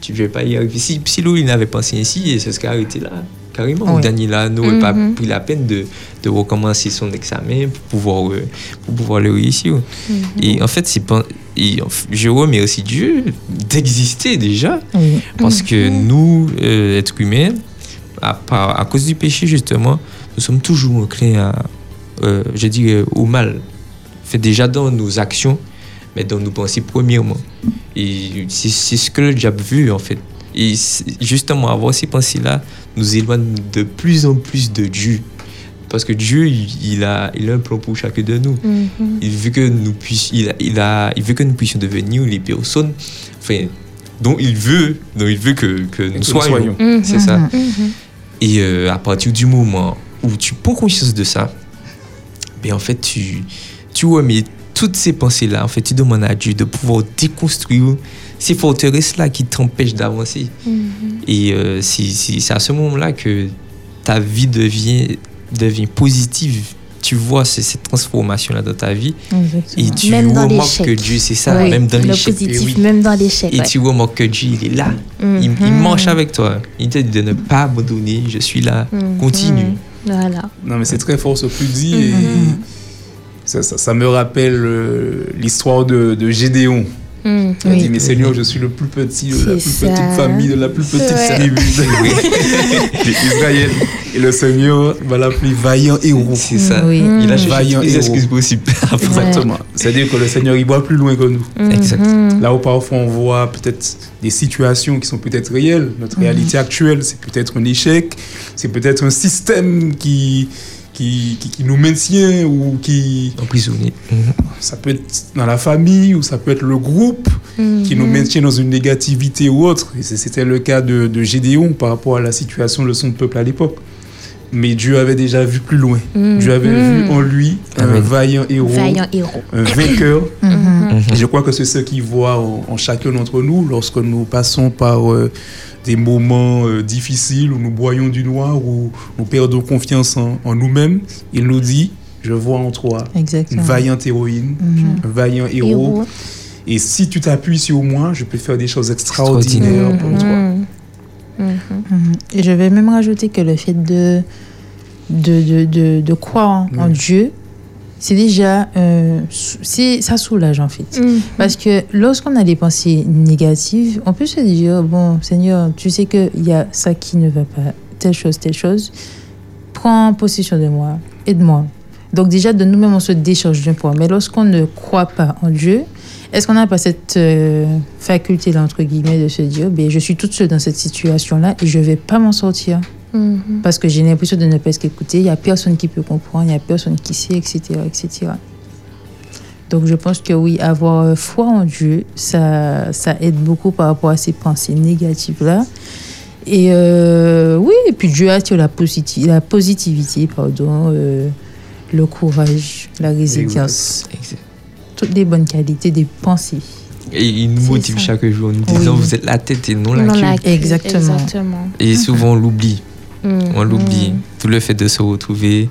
tu ne vas pas y arriver. Si, si Louis n'avait pensé ainsi, il se serait arrêté là, carrément. Oui. Daniela n'aurait pas Mhm. pris la peine de, de recommencer son examen pour pouvoir, euh, pour pouvoir le réussir. Mhm. Et en fait, c'est je remercie Dieu d'exister déjà. Oui. Parce que nous, euh, êtres humains, à, cause du péché, justement, nous sommes toujours enclins à, euh, je dirais, au mal. Fait déjà dans nos actions, mais dans nos pensées premièrement. Et c'est c'est ce que le diable veut, en fait. Et justement, avoir ces pensées-là nous éloigne de plus en plus de Dieu. Parce que Dieu, il, a, il a un plan pour chacun de nous. Mhm. Il veut que nous puissions, il, a- il, a, il veut que nous puissions devenir les personnes, enfin, dont il veut, dont il veut que, que nous nous soyons. soyons. Mhm. C'est ça. Mhm. Et euh, à partir du moment où tu prends conscience de ça, ben en fait, tu, tu remets toutes ces pensées-là. En fait, tu demandes à Dieu de pouvoir déconstruire ces forteresses-là qui t'empêchent d'avancer. Mhm. Et euh, c'est à ce moment-là que ta vie devient, devient positive. Tu vois cette transformation-là dans ta vie. Exactement. Et tu Même dans remarques que Dieu, c'est ça, Oui, même dans le l'échec. positif, Et oui. même dans l'échec. Et ouais. tu remarques que Dieu, il est là. Il, il Mhm. marche avec toi. Il te dit de ne pas abandonner. Je suis là. Mhm. Continue. Voilà. Non, mais c'est très fort ce que tu dis. Et. Ça, ça- ça me rappelle euh, l'histoire de, de Gédéon. Mhm. Il a dit, Oui. mais Seigneur, je suis le plus petit de la C'est plus ça. petite famille, de la plus petite Ouais. tribu d'Israël. Et le Seigneur va l'appeler vaillant héros. C'est ça. Oui. Il a cherché Vaillant toutes les excuses possibles. Exactement. C'est-à-dire que le Seigneur, il voit plus loin que nous. Exact. Mhm. Là où parfois on voit peut-être des situations qui sont peut-être réelles, notre réalité actuelle, c'est peut-être un échec, c'est peut-être un système qui, qui, qui, qui nous maintient ou qui... Emprisonné. Ça peut être dans la famille ou ça peut être le groupe qui nous maintient dans une négativité ou autre. C'était le cas de, de Gédéon par rapport à la situation de son peuple à l'époque. Mais Dieu avait déjà vu plus loin. Mhm. Dieu avait vu en lui un vaillant héros, Vaillant héros. un vainqueur. Et je crois que c'est ce qu'il voit en, en chacun d'entre nous lorsque nous passons par euh, des moments euh, difficiles où nous broyons du noir, où nous perdons confiance en, en nous-mêmes. Il nous dit, je vois en toi une vaillante héroïne, Mhm. un vaillant héros. Héros. Et si tu t'appuies sur moi, je peux faire des choses extraordinaires pour toi. Mhm. Mhm. Et je vais même rajouter que le fait de, de, de, de, de croire en. Dieu, c'est déjà. euh, c'est- ça soulage en fait. Mhm. Parce que lorsqu'on a des pensées négatives, on peut se dire Bon, Seigneur, tu sais qu'il y a ça qui ne va pas, telle chose, telle chose. Prends possession de moi, aide-moi. Donc, déjà, de nous-mêmes, on se décharge d'un poids. Mais lorsqu'on ne croit pas en Dieu, est-ce qu'on n'a pas cette euh, faculté-là, entre guillemets, de se dire ben, Je suis toute seule dans cette situation-là et je ne vais pas m'en sortir? Mhm. parce que j'ai l'impression de ne pas être écoutée. Il n'y a personne qui peut comprendre, il n'y a personne qui sait, etc., etc. Donc je pense que oui, avoir foi en Dieu, ça, ça aide beaucoup par rapport à ces pensées négatives-là. Et euh, oui, et puis Dieu attire la, positi- la positivité, pardon, euh, le courage, la résilience, toutes les bonnes qualités des pensées. Et il nous motive ça. chaque jour en nous disant Oui. vous êtes la tête et non la queue, Exactement. Exactement. Et souvent on l'oublie. Mhm. On l'oublie. Tout le fait de se retrouver,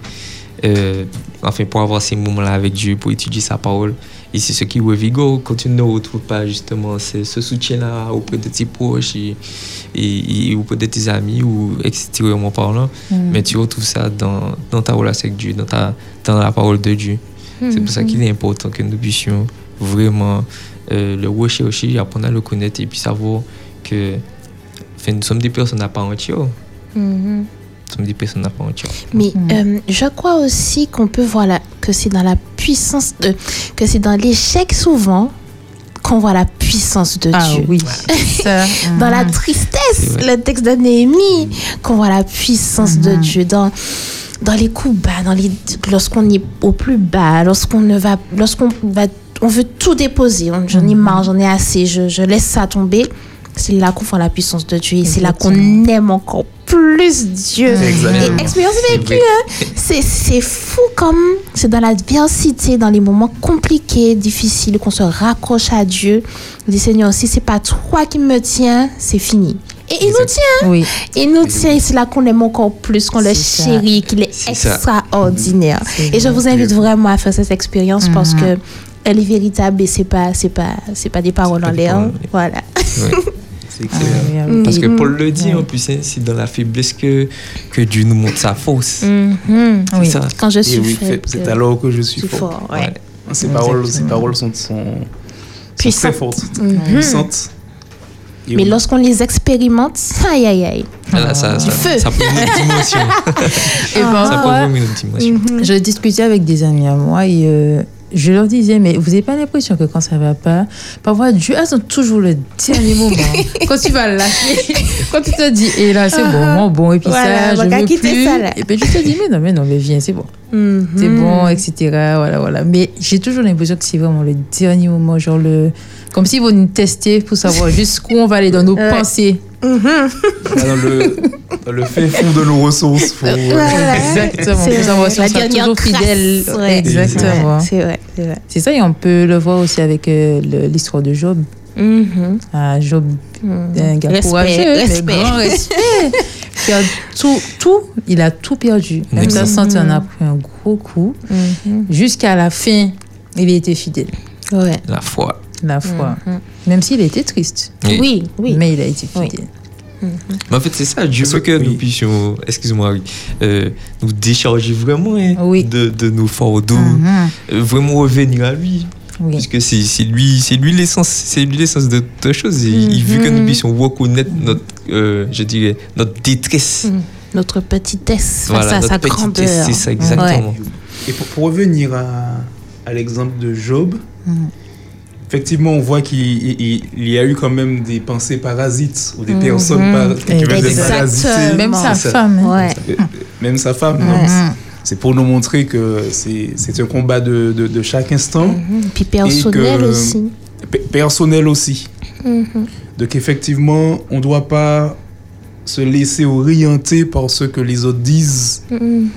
euh, enfin pour avoir ces moments-là avec Dieu, pour étudier sa parole. Et c'est ce qui revigore quand tu ne retrouves pas justement ce, ce soutien-là auprès de tes proches et, et, et auprès de tes amis ou extérieurement parlant. Mm. Mais tu retrouves ça dans, dans ta relation avec Dieu, dans, ta, dans la parole de Dieu. C'est pour ça qu'il est important que nous puissions vraiment euh, le rechercher, apprendre à le connaître et puis savoir que enfin, nous sommes des personnes à part entière. Mhm. Nous sommes des personnes à part entière. Mais Mhm. euh, je crois aussi qu'on peut voir la- que c'est dans la puissance de, que c'est dans l'échec souvent qu'on voit la puissance de Ah Dieu. oui, ça. Dans la mhm. tristesse, le texte de Néhémie, qu'on voit la puissance de Mhm. Dieu. Dans, dans les coups bas, dans les, lorsqu'on est au plus bas, lorsqu'on ne va, lorsqu'on va, on veut tout déposer. On- J'en ai Mhm. marre, j'en ai assez, je, je laisse ça tomber. C'est là qu'on voit la puissance de Dieu et c'est là qu'on aime encore plus Dieu. Exactement. Et expérience C'est vécue, hein. c'est c'est fou comme c'est dans l'adversité, dans les moments compliqués, difficiles, qu'on se raccroche à Dieu. On dit Seigneur, si c'est pas toi qui me tiens, c'est fini. Et il nous tient, Oui, il nous tient. et C'est là qu'on aime encore plus, qu'on le chérit, qu'il est, extraordinaire. Et je vous invite vraiment à faire cette expérience parce Mhm. que elle est véritable et c'est pas c'est pas c'est pas des paroles en l'air. paroles en l'air. Voilà. Ouais. C'est clair. Ah, oui, Parce que oui. Paul le dit en plus, hein, c'est dans la faiblesse que, que Dieu nous montre sa force. Mhm. C'est Oui. ça. Quand je suis oui, faible, c'est alors que je suis fort. fort. Ouais. Ouais. Ces paroles, ces paroles sont, sont, sont Puissantes. très fortes, Mhm. puissantes. Et Mais lorsqu'on les expérimente, aïe aïe aïe. Là, ça, Du ça, feu. ça prend une dimension. Et Ça prend une dimension. Je discutais avec des amis à moi et euh, je leur disais, mais vous n'avez pas l'impression que quand ça va pas, parfois Dieu attend toujours le dernier moment. quand tu vas lâcher, quand tu te dis, et là c'est bon, moi, bon, et puis Voilà, ça, je veux plus. ça, là. Et puis tu te dis, mais non, mais non, mais viens, c'est bon. Mhm. c'est bon, etc. Voilà, voilà. Mais j'ai toujours l'impression que c'est vraiment le dernier moment, genre le. Comme s'ils vont nous tester pour savoir jusqu'où on va aller dans nos Ouais. pensées. Mhm. dans le, dans le fin fond de nos ressources. Faut, Voilà. Exactement. La sera dernière toujours trace. fidèle. Ouais. Exactement. C'est vrai, c'est vrai. C'est ça, et on peut le voir aussi avec euh, l'histoire de Job. Mhm. Ah, Job, Mhm. un gars Respect, courageux, mais respect. grand respect. Tout, tout, il a tout perdu. Même sa santé en a pris un gros coup. Jusqu'à la fin, il a été fidèle. Ouais. La foi. La foi. Même s'il était triste. Oui. Oui. Mais il a été Oui. Mais en fait, c'est ça. Dieu veut que- oui. nous puissions, excuse-moi, oui, euh, nous décharger vraiment hein, Oui. de, de nos fardeaux, Mhm. euh, vraiment revenir à lui. Oui. Puisque c'est c'est lui, c'est lui l'essence, c'est lui l'essence de toute chose. Et Il veut que nous Mhm. puissions reconnaître notre, euh, je dirais, notre détresse. Mhm. Notre petitesse face Voilà, à notre sa petitesse, grandeur. c'est ça exactement. Et pour, pour revenir à, à l'exemple de Job. Effectivement, on voit qu'il il- il y a eu quand même des pensées parasites ou des Mhm. personnes par- qui parasités. Même sa ça. femme. Ouais. Euh, Même sa femme. Ouais. donc c'est- pour nous montrer que c'est un combat de, de- de chaque instant, Mhm. Puis personnel que- aussi. pe- personnel aussi. Mhm. Donc effectivement, on ne doit pas se laisser orienter par ce que les autres disent Mhm.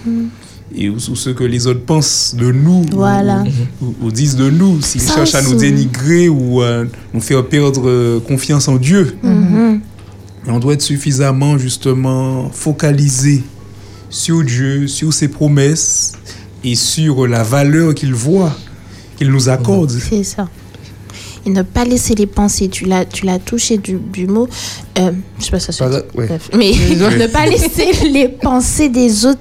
Et ou, ou ce que les autres pensent de nous ou- Voilà. ou, ou disent de nous. S'ils cherchent à nous dénigrer ou à nous faire perdre euh, confiance en Dieu, Mhm. on doit être suffisamment justement focalisé sur Dieu, sur ses promesses et sur la valeur qu'il voit, qu'il nous accorde. C'est ça. Et ne pas laisser les pensées. Tu l'as, tu l'as touché du, du mot. Euh, je sais pas si ça se dit. Bref. Mais ne pas laisser les pensées des autres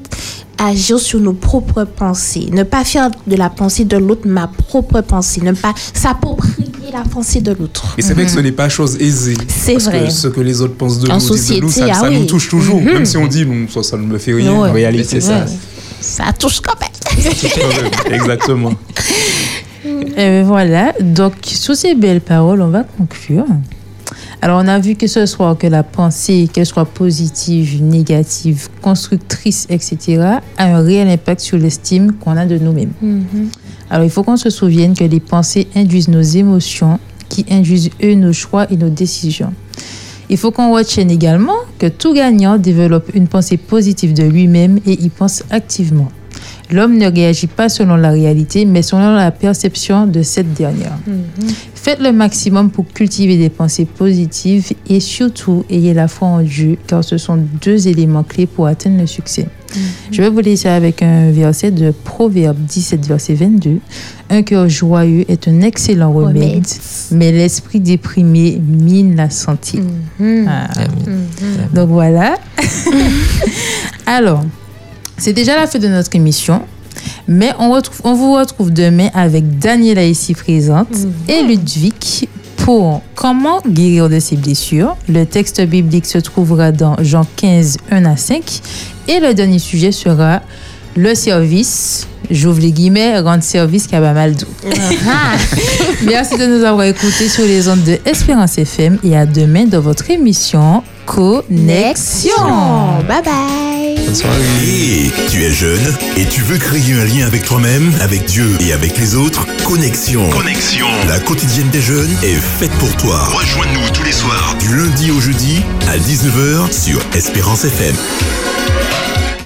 agir sur nos propres pensées. Ne pas faire de la pensée de l'autre ma propre pensée. Ne pas s'approprier la pensée de l'autre. Et c'est vrai que ce n'est pas chose aisée. C'est parce vrai. que ce que les autres pensent de En nous, de société, nous, ça, ah ça nous oui. touche toujours. Mhm. Même si on dit, non, ça, ça ne me fait rien. Ouais. En réalité, Mais c'est ça. Ça touche quand même. Quand même, Exactement. Et voilà, donc sous ces belles paroles, on va conclure. Alors, on a vu que ce soit que la pensée, qu'elle soit positive, négative, constructrice, etc., a un réel impact sur l'estime qu'on a de nous-mêmes. Alors, il faut qu'on se souvienne que les pensées induisent nos émotions, qui induisent eux nos choix et nos décisions. Il faut qu'on retienne également que tout gagnant développe une pensée positive de lui-même et y pense activement. L'homme ne réagit pas selon la réalité, mais selon la perception de cette dernière. Faites le maximum pour cultiver des pensées positives et surtout ayez la foi en Dieu, car ce sont deux éléments clés pour atteindre le succès. Je vais vous laisser avec un verset de Proverbe 17, verset 22. Un cœur joyeux est un excellent remède, Remède. mais l'esprit déprimé mine la santé. Mhm. Ah. Donc voilà. Alors, c'est déjà la fin de notre émission. Mais on, retrouve, on vous retrouve demain avec Daniela ici présente et Ludwig pour Comment guérir de ses blessures. Le texte biblique se trouvera dans Jean 15, 1 à 5. Et le dernier sujet sera le service, j'ouvre les guillemets, rendre service qui a pas mal d'eau. Merci de nous avoir écoutés sur les ondes de Espérance FM et à demain dans votre émission Connexion. Bye bye. Bonne soirée. Et tu es jeune et tu veux créer un lien avec toi-même, avec Dieu et avec les autres? Connexion. Connexion. La quotidienne des jeunes est faite pour toi. Rejoins-nous tous les soirs du lundi au jeudi à 19h sur Espérance FM.